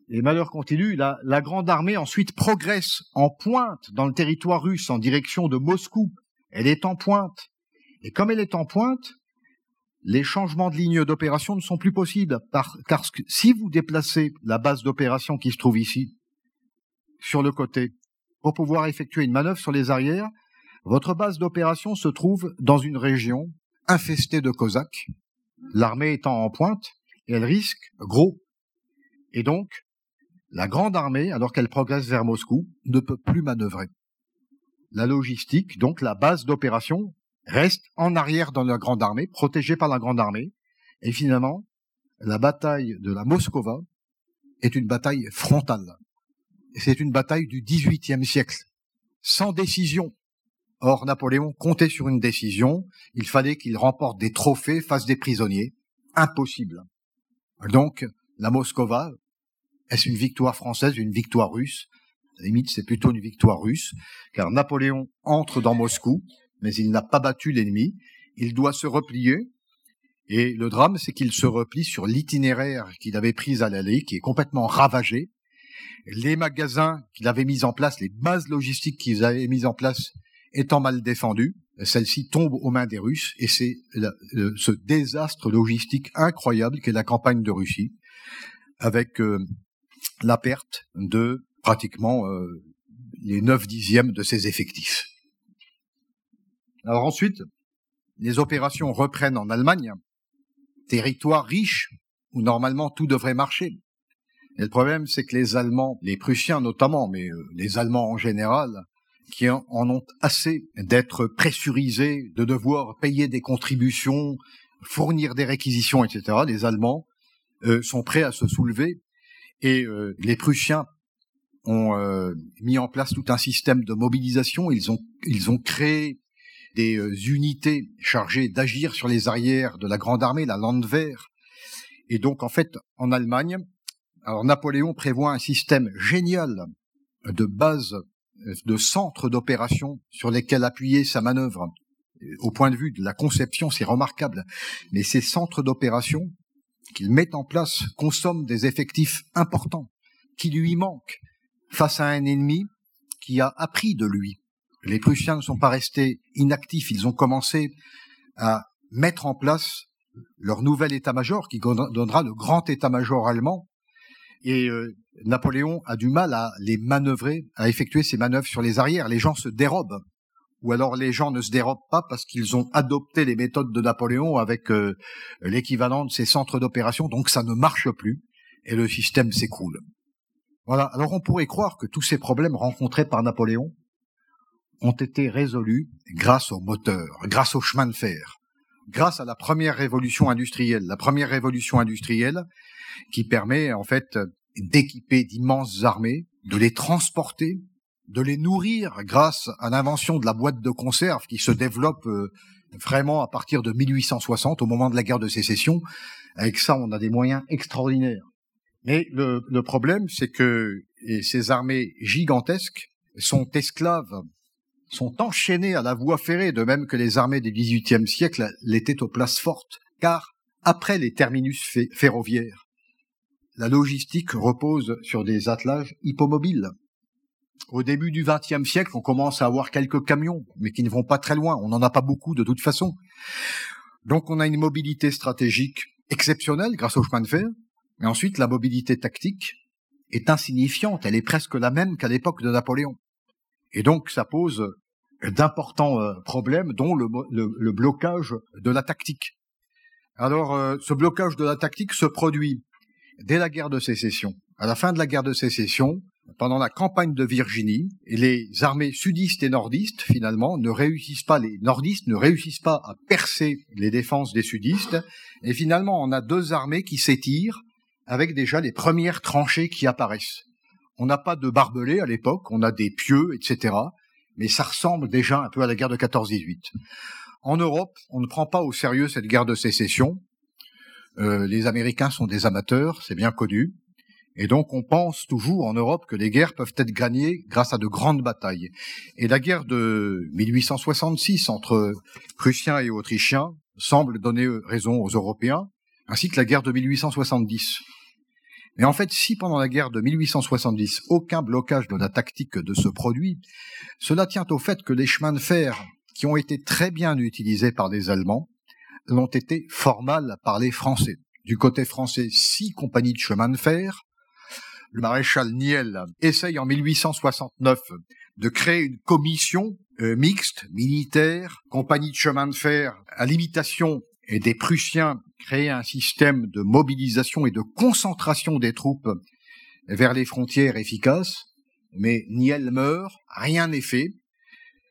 Et malheur continue, la, grande armée ensuite progresse en pointe dans le territoire russe en direction de Moscou. Elle est en pointe. Et comme elle est en pointe, les changements de ligne d'opération ne sont plus possibles, car si vous déplacez la base d'opération qui se trouve ici, sur le côté, pour pouvoir effectuer une manœuvre sur les arrières, votre base d'opération se trouve dans une région infestée de Cosaques, l'armée étant en pointe, elle risque gros. Et donc, la grande armée, alors qu'elle progresse vers Moscou, ne peut plus manœuvrer. La logistique, donc la base d'opération, reste en arrière dans la grande armée, protégée par la grande armée, et finalement, la bataille de la Moscova est une bataille frontale. C'est une bataille du XVIIIe siècle, sans décision. Or, Napoléon comptait sur une décision, il fallait qu'il remporte des trophées face des prisonniers. Impossible. Donc, la Moscova, est-ce une victoire française, une victoire russe? La limite, c'est plutôt une victoire russe, car Napoléon entre dans Moscou, mais il n'a pas battu l'ennemi. Il doit se replier. Et le drame, c'est qu'il se replie sur l'itinéraire qu'il avait pris à l'aller, qui est complètement ravagé. Les magasins qu'il avait mis en place, les bases logistiques qu'ils avaient mis en place étant mal défendues, celles-ci tombent aux mains des Russes et c'est ce désastre logistique incroyable qu'est la campagne de Russie, avec euh, la perte de pratiquement euh, les neuf dixièmes de ses effectifs. Alors ensuite, les opérations reprennent en Allemagne, territoire riche où normalement tout devrait marcher. Et le problème, c'est que les Allemands, les Prussiens notamment, mais euh, les Allemands en général, qui en ont assez d'être pressurisés, de devoir payer des contributions, fournir des réquisitions, etc., les Allemands euh, sont prêts à se soulever. Et euh, les Prussiens ont mis en place tout un système de mobilisation. Ils ont, ils ont créé des euh, unités chargées d'agir sur les arrières de la Grande Armée, la Landwehr. Et donc, en fait, en Allemagne, alors Napoléon prévoit un système génial de base, de centres d'opération sur lesquels appuyer sa manœuvre. au point de vue de la conception, c'est remarquable. Mais ces centres d'opération qu'ils mettent en place consomment des effectifs importants qui lui manquent face à un ennemi qui a appris de lui. Les Prussiens ne sont pas restés inactifs, ils ont commencé à mettre en place leur nouvel état-major qui donnera le grand état-major allemand. Et euh, Napoléon a du mal à les manœuvrer, à effectuer ces manœuvres sur les arrières. Les gens se dérobent. Ou alors les gens ne se dérobent pas parce qu'ils ont adopté les méthodes de Napoléon avec euh, l'équivalent de ces centres d'opération, donc ça ne marche plus et le système s'écroule. Voilà. Alors on pourrait croire que tous ces problèmes rencontrés par Napoléon ont été résolus grâce au moteur, grâce au chemin de fer, grâce à la première révolution industrielle. La première révolution industrielle qui permet en fait d'équiper d'immenses armées, de les transporter, de les nourrir grâce à l'invention de la boîte de conserve qui se développe euh, vraiment à partir de 1860 au moment de la guerre de sécession. Avec ça, on a des moyens extraordinaires. Mais le, problème, c'est que ces armées gigantesques sont esclaves, sont enchaînées à la voie ferrée, de même que les armées du XVIIIe siècle l'étaient aux places fortes, car après les terminus ferroviaires, la logistique repose sur des attelages hippomobiles. Au début du XXe siècle, on commence à avoir quelques camions, mais qui ne vont pas très loin. On n'en a pas beaucoup de toute façon. Donc on a une mobilité stratégique exceptionnelle grâce au chemin de fer, mais ensuite, la mobilité tactique est insignifiante, elle est presque la même qu'à l'époque de Napoléon. Et donc, ça pose d'importants euh, problèmes, dont le, blocage de la tactique. Alors, euh, ce blocage de la tactique se produit dès la guerre de sécession. À la fin de la guerre de sécession, pendant la campagne de Virginie, les armées sudistes et nordistes, finalement, ne réussissent pas, les nordistes ne réussissent pas à percer les défenses des sudistes, et finalement, on a deux armées qui s'étirent avec déjà les premières tranchées qui apparaissent. On n'a pas de barbelés à l'époque, on a des pieux, etc. Mais ça ressemble déjà un peu à la guerre de 14-18. En Europe, on ne prend pas au sérieux cette guerre de sécession. Euh, les Américains sont des amateurs, c'est bien connu. Et donc on pense toujours en Europe que les guerres peuvent être gagnées grâce à de grandes batailles. Et la guerre de 1866 entre Prussiens et Autrichiens semble donner raison aux Européens, ainsi que la guerre de 1870. Mais en fait, si pendant la guerre de 1870, aucun blocage de la tactique de ce produit, cela tient au fait que les chemins de fer, qui ont été très bien utilisés par les Allemands, l'ont été fort par les Français. Du côté français, six compagnies de chemins de fer. Le maréchal Niel essaye en 1869 de créer une commission euh, mixte, militaire, compagnie de chemin de fer à l'imitation et des Prussiens créer un système de mobilisation et de concentration des troupes vers les frontières efficaces, mais Niel meurt, rien n'est fait.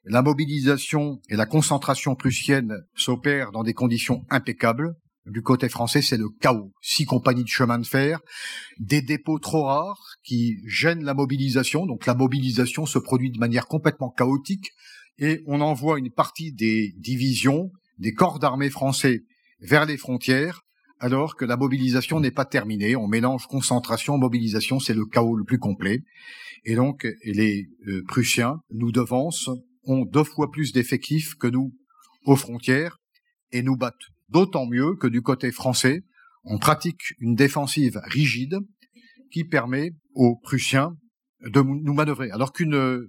La mobilisation et la concentration prussienne s'opèrent dans des conditions impeccables. Du côté français, c'est le chaos. Six compagnies de chemin de fer, des dépôts trop rares qui gênent la mobilisation. Donc la mobilisation se produit de manière complètement chaotique et on envoie une partie des divisions des corps d'armée français vers les frontières, alors que la mobilisation n'est pas terminée. On mélange concentration, mobilisation, c'est le chaos le plus complet. Et donc, les euh, Prussiens nous devancent, ont deux fois plus d'effectifs que nous aux frontières et nous battent. D'autant mieux que du côté français, on pratique une défensive rigide qui permet aux Prussiens de nous manœuvrer. Alors qu'une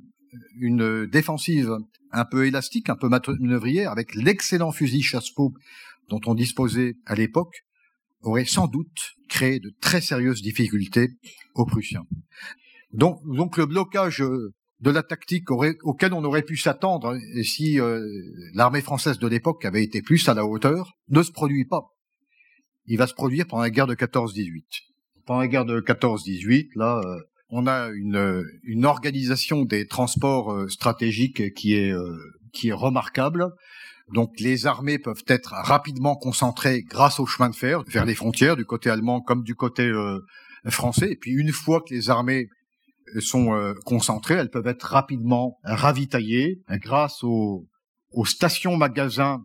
une défensive un peu élastique, un peu manœuvrière, avec l'excellent fusil chasse-peau dont on disposait à l'époque, aurait sans doute créé de très sérieuses difficultés aux Prussiens. Donc, donc le blocage de la tactique auquel on aurait pu s'attendre si euh, l'armée française de l'époque avait été plus à la hauteur ne se produit pas. Il va se produire pendant la guerre de 14-18. Pendant la guerre de 14-18, là, euh, on a une, une organisation des transports euh, stratégiques qui est, euh, qui est remarquable. Donc les armées peuvent être rapidement concentrées grâce au chemin de fer vers les frontières du côté allemand comme du côté euh, français. Et puis une fois que les armées sont concentrées, elles peuvent être rapidement ravitaillées grâce aux, aux stations-magasins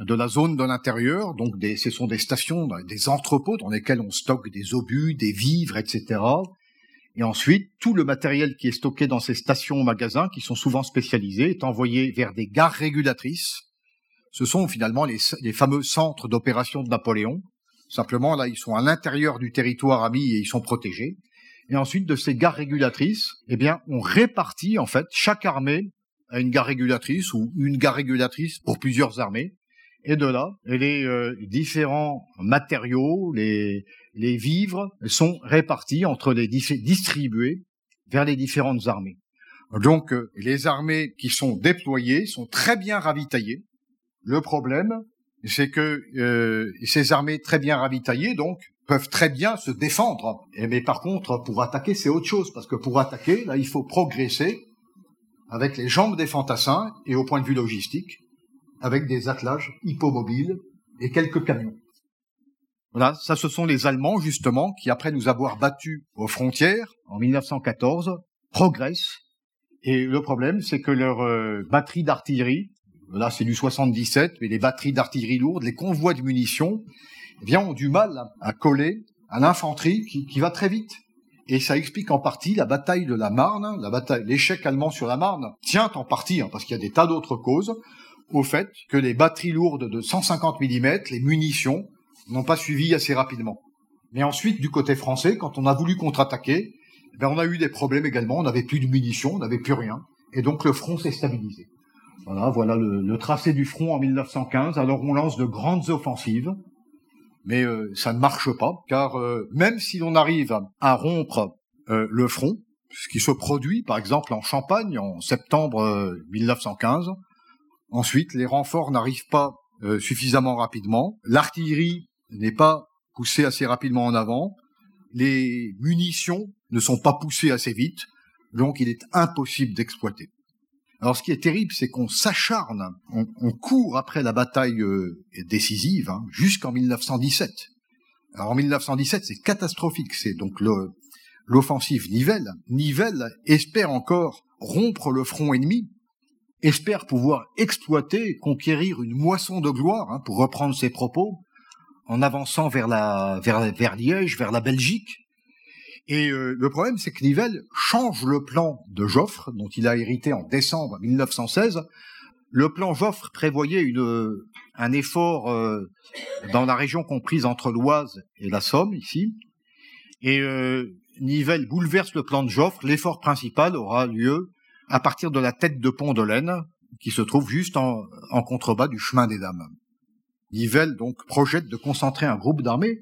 de la zone de l'intérieur. Donc ce sont des stations, des entrepôts dans lesquels on stocke des obus, des vivres, etc. Et ensuite, tout le matériel qui est stocké dans ces stations-magasins, qui sont souvent spécialisés, est envoyé vers des gares régulatrices, ce sont finalement les, les fameux centres d'opération de Napoléon. Simplement, là, ils sont à l'intérieur du territoire ami et ils sont protégés. Et ensuite, de ces gares régulatrices, eh bien, on répartit, en fait, chaque armée a une gare régulatrice ou une gare régulatrice pour plusieurs armées. Et de là, les euh, différents matériaux, les, les vivres sont répartis entre les distribués vers les différentes armées. Donc, euh, les armées qui sont déployées sont très bien ravitaillées. Le problème, c'est que euh, ces armées très bien ravitaillées, donc, peuvent très bien se défendre. mais par contre, pour attaquer, c'est autre chose, parce que pour attaquer, là, il faut progresser avec les jambes des fantassins et au point de vue logistique, avec des attelages hippomobiles et quelques camions. Voilà, ça ce sont les Allemands justement qui, après nous avoir battus aux frontières en 1914, progressent. Et le problème, c'est que leurs euh, batteries d'artillerie, là c'est du 77, mais les batteries d'artillerie lourde, les convois de munitions, eh bien, ont du mal à coller à l'infanterie qui, va très vite. Et ça explique en partie la bataille de la Marne, la bataille, l'échec allemand sur la Marne tient en partie, hein, parce qu'il y a des tas d'autres causes, au fait que les batteries lourdes de 150 mm, les munitions, n'ont pas suivi assez rapidement. Mais ensuite, du côté français, quand on a voulu contre-attaquer, ben on a eu des problèmes également. On n'avait plus de munitions, on n'avait plus rien, et donc le front s'est stabilisé. Voilà, voilà le, tracé du front en 1915. Alors on lance de grandes offensives, mais euh, ça ne marche pas, car euh, même si l'on arrive à rompre euh, le front, ce qui se produit par exemple en Champagne en septembre 1915, ensuite les renforts n'arrivent pas suffisamment rapidement, l'artillerie n'est pas poussée assez rapidement en avant, les munitions ne sont pas poussées assez vite, donc il est impossible d'exploiter. Alors ce qui est terrible, c'est qu'on s'acharne, on, court après la bataille euh, décisive hein, jusqu'en 1917. Alors en 1917, c'est catastrophique, c'est donc l'offensive Nivelle. Nivelle espère encore rompre le front ennemi, espère pouvoir exploiter, conquérir une moisson de gloire, hein, pour reprendre ses propos, en avançant vers, la, vers, vers Liège, vers la Belgique. Et euh, le problème, c'est que Nivelle change le plan de Joffre, dont il a hérité en décembre 1916. Le plan Joffre prévoyait une, un effort euh, dans la région comprise entre l'Oise et la Somme, ici. Et euh, Nivelle bouleverse le plan de Joffre. L'effort principal aura lieu à partir de la tête de pont de l'Aisne, qui se trouve juste en, en contrebas du chemin des Dames. Nivelle donc projette de concentrer un groupe d'armées.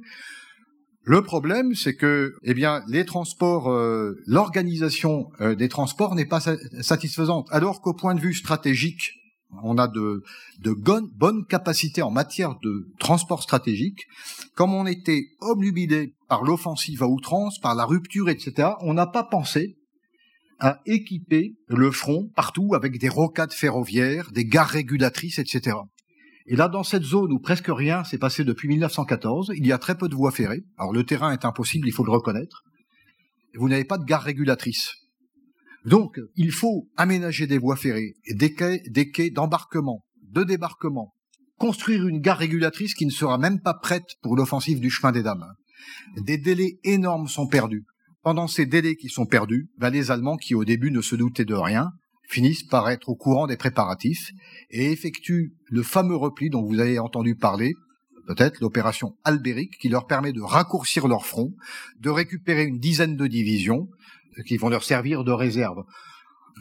Le problème, c'est que, eh bien, les transports, euh, l'organisation euh, des transports n'est pas satisfaisante. Alors qu'au point de vue stratégique, on a de, de bonnes capacités en matière de transport stratégique. Comme on était obnubilé par l'offensive à outrance, par la rupture, etc., on n'a pas pensé à équiper le front partout avec des rocades ferroviaires, des gares régulatrices, etc. Et là, dans cette zone où presque rien s'est passé depuis 1914, il y a très peu de voies ferrées. Alors le terrain est impossible, il faut le reconnaître. Vous n'avez pas de gare régulatrice. Donc, il faut aménager des voies ferrées, et des quais, des quais d'embarquement, de débarquement, construire une gare régulatrice qui ne sera même pas prête pour l'offensive du chemin des dames. Des délais énormes sont perdus. Pendant ces délais qui sont perdus, ben les Allemands, qui au début ne se doutaient de rien, finissent par être au courant des préparatifs et effectuent le fameux repli dont vous avez entendu parler, peut-être l'opération Albéric, qui leur permet de raccourcir leur front, de récupérer une dizaine de divisions euh, qui vont leur servir de réserve.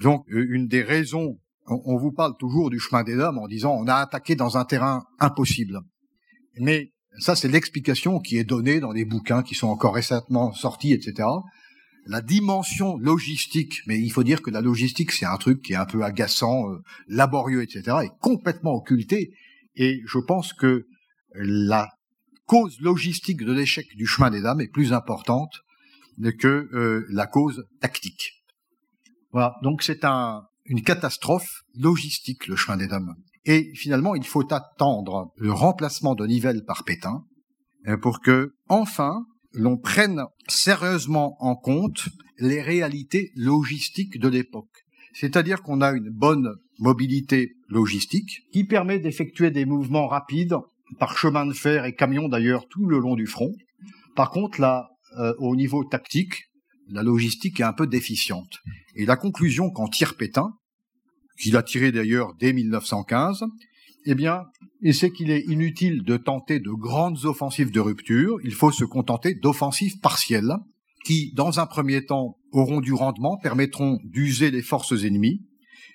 Donc, euh, une des raisons, on vous parle toujours du chemin des dames en disant on a attaqué dans un terrain impossible. Mais ça, c'est l'explication qui est donnée dans les bouquins qui sont encore récemment sortis, etc la dimension logistique, mais il faut dire que la logistique, c'est un truc qui est un peu agaçant, euh, laborieux, etc., est complètement occulté. Et je pense que la cause logistique de l'échec du chemin des dames est plus importante que euh, la cause tactique. Voilà, donc c'est un, une catastrophe logistique, le chemin des dames. Et finalement, il faut attendre le remplacement de Nivelles par Pétain euh, pour que, enfin, l'on prenne sérieusement en compte les réalités logistiques de l'époque. C'est-à-dire qu'on a une bonne mobilité logistique qui permet d'effectuer des mouvements rapides par chemin de fer et camion d'ailleurs tout le long du front. Par contre, là, euh, au niveau tactique, la logistique est un peu déficiente. Et la conclusion qu'en tire Pétain, qu'il a tirée d'ailleurs dès 1915, eh bien, il sait qu'il est inutile de tenter de grandes offensives de rupture, il faut se contenter d'offensives partielles qui, dans un premier temps, auront du rendement, permettront d'user les forces ennemies,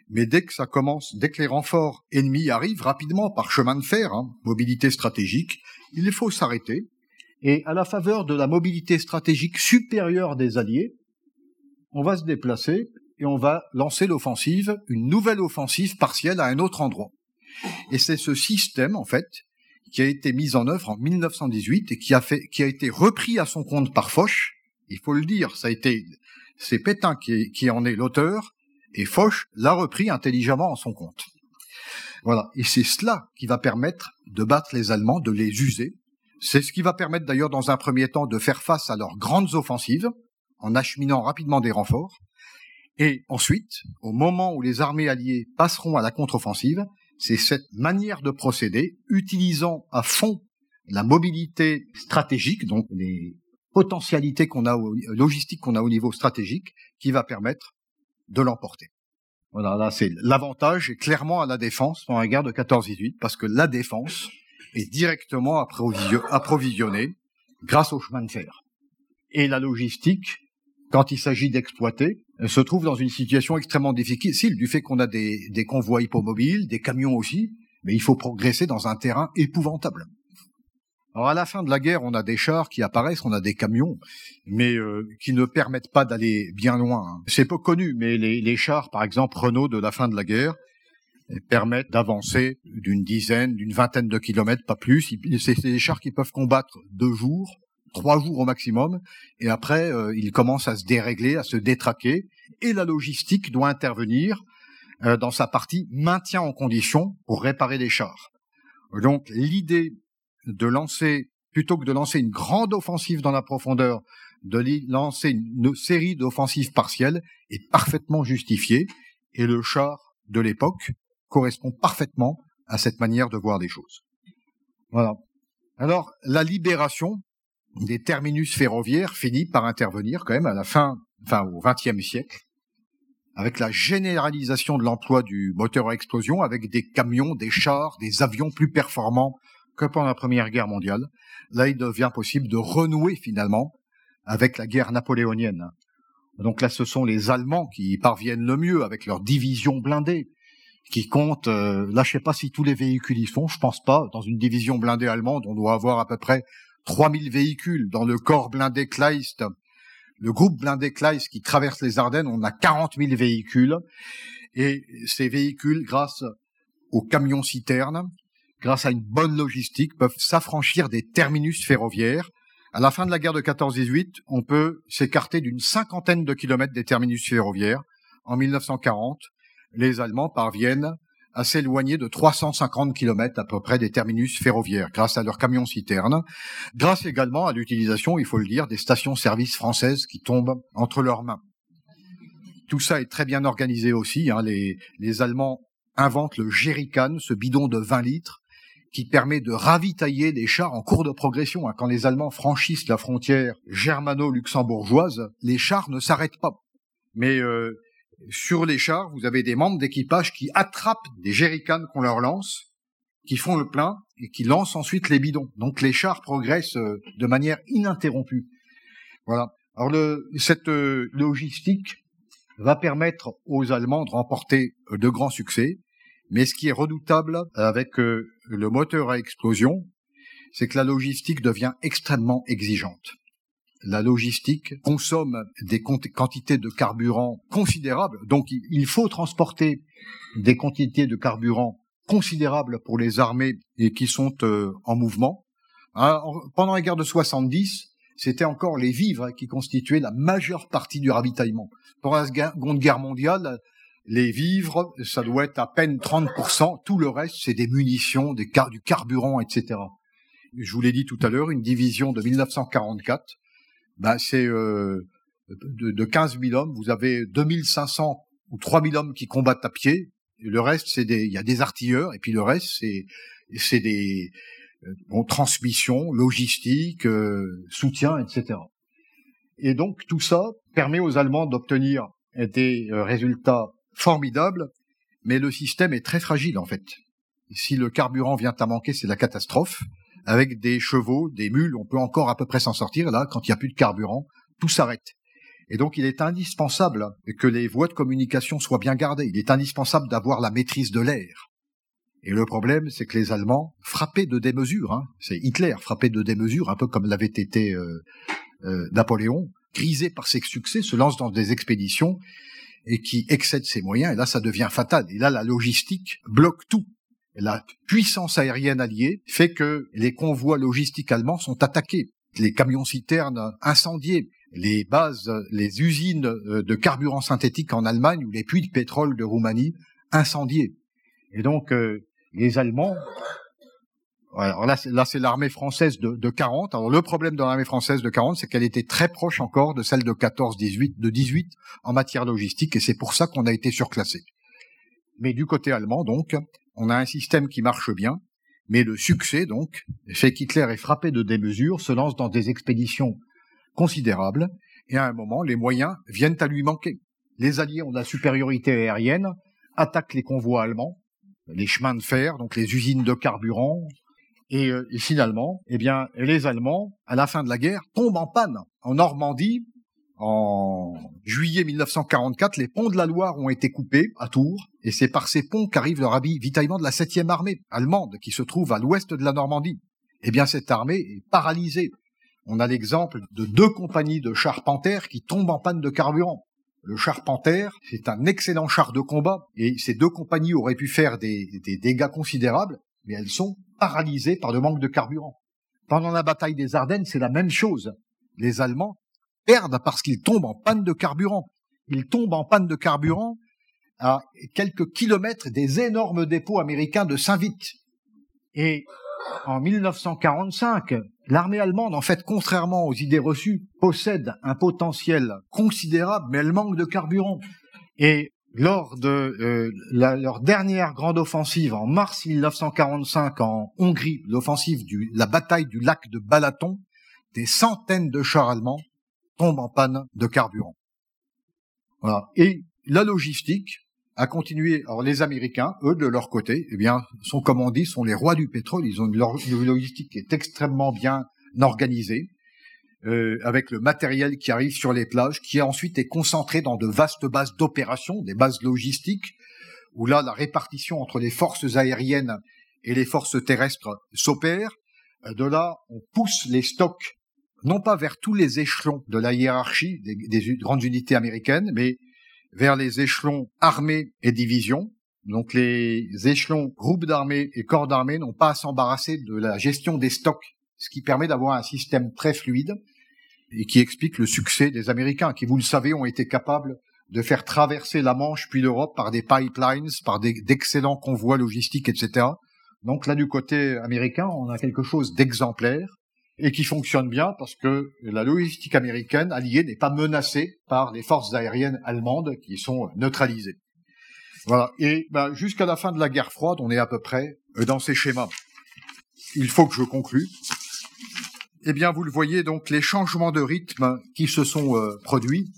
mais dès que ça commence, dès que les renforts ennemis arrivent rapidement par chemin de fer, hein, mobilité stratégique, il faut s'arrêter. Et à la faveur de la mobilité stratégique supérieure des Alliés, on va se déplacer et on va lancer l'offensive, une nouvelle offensive partielle à un autre endroit. Et c'est ce système, en fait, qui a été mis en œuvre en 1918 et qui a fait, qui a été repris à son compte par Foch. Il faut le dire, ça a été, c'est Pétain qui, qui en est l'auteur et Foch l'a repris intelligemment en son compte. Voilà. Et c'est cela qui va permettre de battre les Allemands, de les user. C'est ce qui va permettre d'ailleurs dans un premier temps de faire face à leurs grandes offensives en acheminant rapidement des renforts. Et ensuite, au moment où les armées alliées passeront à la contre-offensive, c'est cette manière de procéder, utilisant à fond la mobilité stratégique, donc les potentialités qu'on a, logistiques qu'on a au niveau stratégique, qui va permettre de l'emporter. Voilà, là c'est l'avantage est clairement à la défense dans la guerre de 14-18, parce que la défense est directement approvisionnée grâce au chemin de fer. Et la logistique, quand il s'agit d'exploiter, se trouve dans une situation extrêmement difficile du fait qu'on a des, des convois hippomobiles, des camions aussi, mais il faut progresser dans un terrain épouvantable. Alors à la fin de la guerre, on a des chars qui apparaissent, on a des camions, mais euh, qui ne permettent pas d'aller bien loin. Hein. C'est peu connu, mais les, les, chars, par exemple Renault de la fin de la guerre, permettent d'avancer d'une dizaine, d'une vingtaine de kilomètres, pas plus. C'est des chars qui peuvent combattre deux jours, trois jours au maximum, et après euh, ils commencent à se dérégler, à se détraquer, et la logistique doit intervenir euh, dans sa partie maintien en condition pour réparer les chars. Donc l'idée de lancer, plutôt que de lancer une grande offensive dans la profondeur, de lancer une série d'offensives partielles est parfaitement justifiée et le char de l'époque correspond parfaitement à cette manière de voir les choses. Voilà. Alors, la libération des terminus ferroviaires finit par intervenir quand même à la fin, enfin au XXe siècle, avec la généralisation de l'emploi du moteur à explosion, avec des camions, des chars, des avions plus performants que pendant la Première Guerre mondiale. Là, il devient possible de renouer finalement avec la guerre napoléonienne. Donc là, ce sont les Allemands qui parviennent le mieux avec leurs divisions blindées, qui comptent, euh, là je sais pas si tous les véhicules y sont, je pense pas, dans une division blindée allemande, on doit avoir à peu près 3000 véhicules. Dans le corps blindé Kleist, le groupe blindé Kleist qui traverse les Ardennes, on a 40 000 véhicules. Et ces véhicules, grâce aux camions citernes, grâce à une bonne logistique, peuvent s'affranchir des terminus ferroviaires. À la fin de la guerre de 14-18, on peut s'écarter d'une cinquantaine de kilomètres des terminus ferroviaires. En 1940, les Allemands parviennent à s'éloigner de 350 kilomètres à peu près des terminus ferroviaires grâce à leurs camions citernes, grâce également à l'utilisation, il faut le dire, des stations-service françaises qui tombent entre leurs mains. Tout ça est très bien organisé aussi. Hein. Les, les Allemands inventent le jerrycan, ce bidon de 20 litres, qui permet de ravitailler les chars en cours de progression. Hein. Quand les Allemands franchissent la frontière germano-luxembourgeoise, les chars ne s'arrêtent pas. Mais euh, sur les chars, vous avez des membres d'équipage qui attrapent des jerrycans qu'on leur lance, qui font le plein et qui lancent ensuite les bidons. Donc les chars progressent euh, de manière ininterrompue. Voilà. Alors cette euh, logistique va permettre aux Allemands de remporter de grands succès. Mais ce qui est redoutable avec euh, le moteur à explosion, c'est que la logistique devient extrêmement exigeante. La logistique consomme des quantités de carburant considérables, donc il faut transporter des quantités de carburant considérables pour les armées et qui sont euh, en mouvement. Pendant la guerre de 70, c'était encore les vivres qui constituaient la majeure partie du ravitaillement. Pendant la Seconde Guerre mondiale, les vivres, ça doit être à peine 30%. Tout le reste, c'est des munitions, des car du carburant, etc. Je vous l'ai dit tout à l'heure, une division de 1944, ben c'est euh, de, de 15 000 hommes, vous avez 2500 ou 3000 hommes qui combattent à pied. Le reste, c'est des, il y a des artilleurs, et puis le reste, c'est, c'est des euh, bon, transmissions, logistique, euh, soutien, etc. Et donc tout ça permet aux Allemands d'obtenir des résultats formidable, mais le système est très fragile en fait. Si le carburant vient à manquer, c'est la catastrophe. Avec des chevaux, des mules, on peut encore à peu près s'en sortir. Là, quand il n'y a plus de carburant, tout s'arrête. Et donc, il est indispensable que les voies de communication soient bien gardées. Il est indispensable d'avoir la maîtrise de l'air. Et le problème, c'est que les Allemands, frappés de démesure, hein, c'est Hitler frappé de démesure, un peu comme l'avait été euh, euh, Napoléon, grisé par ses succès, se lance dans des expéditions et qui excède ses moyens. Et là, ça devient fatal. Et là, la logistique bloque tout. La puissance aérienne alliée fait que les convois logistiques allemands sont attaqués. Les camions citernes incendiés, les bases, les usines euh, de carburant synthétique en Allemagne ou les puits de pétrole de Roumanie incendiés. Et donc, euh, les Allemands, alors là, c'est l'armée française de, de, 40. Alors le problème de l'armée française de 40, c'est qu'elle était très proche encore de celle de 14-18, de 18 en matière logistique, et c'est pour ça qu'on a été surclassé. Mais du côté allemand, donc, on a un système qui marche bien, mais le succès, donc, fait qu'Hitler est frappé de démesure, se lance dans des expéditions considérable, et à un moment, les moyens viennent à lui manquer. Les Alliés ont la supériorité aérienne, attaquent les convois allemands, les chemins de fer, donc les usines de carburant, et, euh, finalement, eh bien, les Allemands, à la fin de la guerre, tombent en panne. En Normandie, en juillet 1944, les ponts de la Loire ont été coupés à Tours, et c'est par ces ponts qu'arrive le ravitaillement de la 7e armée allemande, qui se trouve à l'ouest de la Normandie. Eh bien, cette armée est paralysée on a l'exemple de deux compagnies de charpenters qui tombent en panne de carburant. Le charpenter, c'est un excellent char de combat, et ces deux compagnies auraient pu faire des, dégâts considérables, mais elles sont paralysées par le manque de carburant. Pendant la bataille des Ardennes, c'est la même chose. Les Allemands perdent parce qu'ils tombent en panne de carburant. Ils tombent en panne de carburant à quelques kilomètres des énormes dépôts américains de Saint-Vite. Et en 1945, l'armée allemande, en fait, contrairement aux idées reçues, possède un potentiel considérable, mais elle manque de carburant. Et lors de euh, leur dernière grande offensive en mars 1945 en Hongrie, l'offensive du la bataille du lac de Balaton, des centaines de chars allemands tombent en panne de carburant. Et la logistique, à continuer. Alors les Américains, eux, de leur côté, eh bien, sont comme on dit, sont les rois du pétrole. Ils ont une, logistique qui est extrêmement bien organisée, euh, avec le matériel qui arrive sur les plages, qui ensuite est concentré dans de vastes bases d'opération, des bases logistiques, où là, la répartition entre les forces aériennes et les forces terrestres s'opère. De là, on pousse les stocks non pas vers tous les échelons de la hiérarchie des, des grandes unités américaines, mais vers les échelons armées et divisions. Donc les échelons groupes d'armées et corps d'armée n'ont pas à s'embarrasser de la gestion des stocks, ce qui permet d'avoir un système très fluide et qui explique le succès des Américains, qui, vous le savez, ont été capables de faire traverser la Manche puis l'Europe par des pipelines, par d'excellents convois logistiques, etc. Donc là, du côté américain, on a quelque chose d'exemplaire et qui fonctionne bien parce que la logistique américaine alliée n'est pas menacée par les forces aériennes allemandes qui sont neutralisées. Voilà. Et ben, jusqu'à la fin de la guerre froide, on est à peu près euh, dans ces schémas. Il faut que je conclue. Eh bien, vous le voyez, donc les changements de rythme qui se sont euh, produits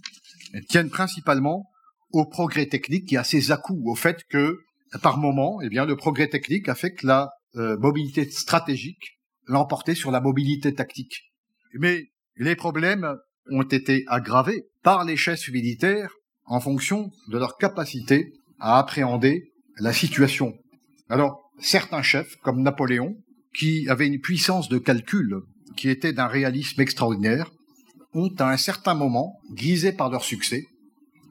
tiennent principalement au progrès technique qui a ses à-coups, au fait que par moment, eh bien, le progrès technique a fait que la euh, mobilité stratégique l'emporter sur la mobilité tactique. Mais les problèmes ont été aggravés par les chefs militaires en fonction de leur capacité à appréhender la situation. Alors, certains chefs, comme Napoléon, qui avaient une puissance de calcul qui était d'un réalisme extraordinaire, ont à un certain moment, grisés par leur succès,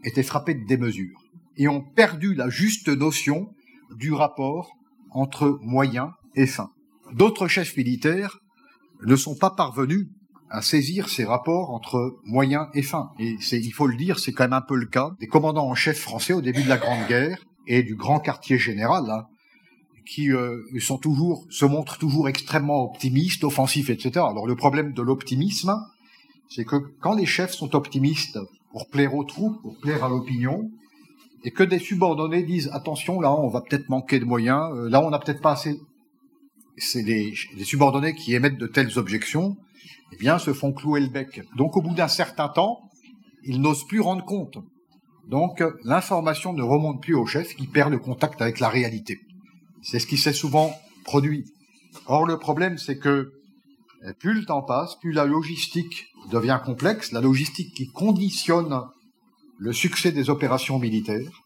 été frappés de démesure et ont perdu la juste notion du rapport entre moyens et fins. D'autres chefs militaires ne sont pas parvenus à saisir ces rapports entre moyens et fins. Et il faut le dire, c'est quand même un peu le cas des commandants en chef français au début de la Grande Guerre et du grand quartier général, hein, qui euh, sont toujours, se montrent toujours extrêmement optimistes, offensifs, etc. Alors le problème de l'optimisme, c'est que quand les chefs sont optimistes pour plaire aux troupes, pour plaire à l'opinion, et que des subordonnés disent attention, là on va peut-être manquer de moyens, euh, là on n'a peut-être pas assez c'est les, subordonnés qui émettent de telles objections, eh bien, se font clouer le bec. Donc, au bout d'un certain temps, ils n'osent plus rendre compte. Donc, l'information ne remonte plus au chef, qui perd le contact avec la réalité. C'est ce qui s'est souvent produit. Or, le problème, c'est que plus le temps passe, plus la logistique devient complexe, la logistique qui conditionne le succès des opérations militaires.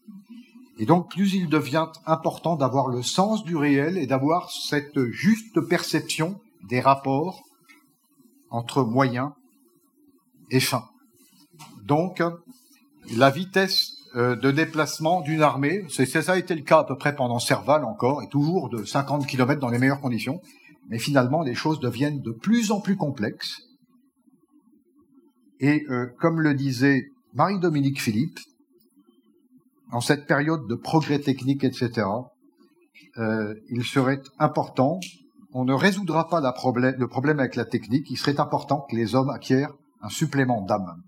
Et donc, plus il devient important d'avoir le sens du réel et d'avoir cette juste perception des rapports entre moyens et fins. Donc, la vitesse euh, de déplacement d'une armée, c'est, ça a été le cas à peu près pendant Serval encore, et toujours de 50 km dans les meilleures conditions, mais finalement les choses deviennent de plus en plus complexes. Et euh, comme le disait Marie-Dominique Philippe, en cette période de progrès technique, etc., euh, il serait important, on ne résoudra pas le problème avec la technique, il serait important que les hommes acquièrent un supplément d'âme.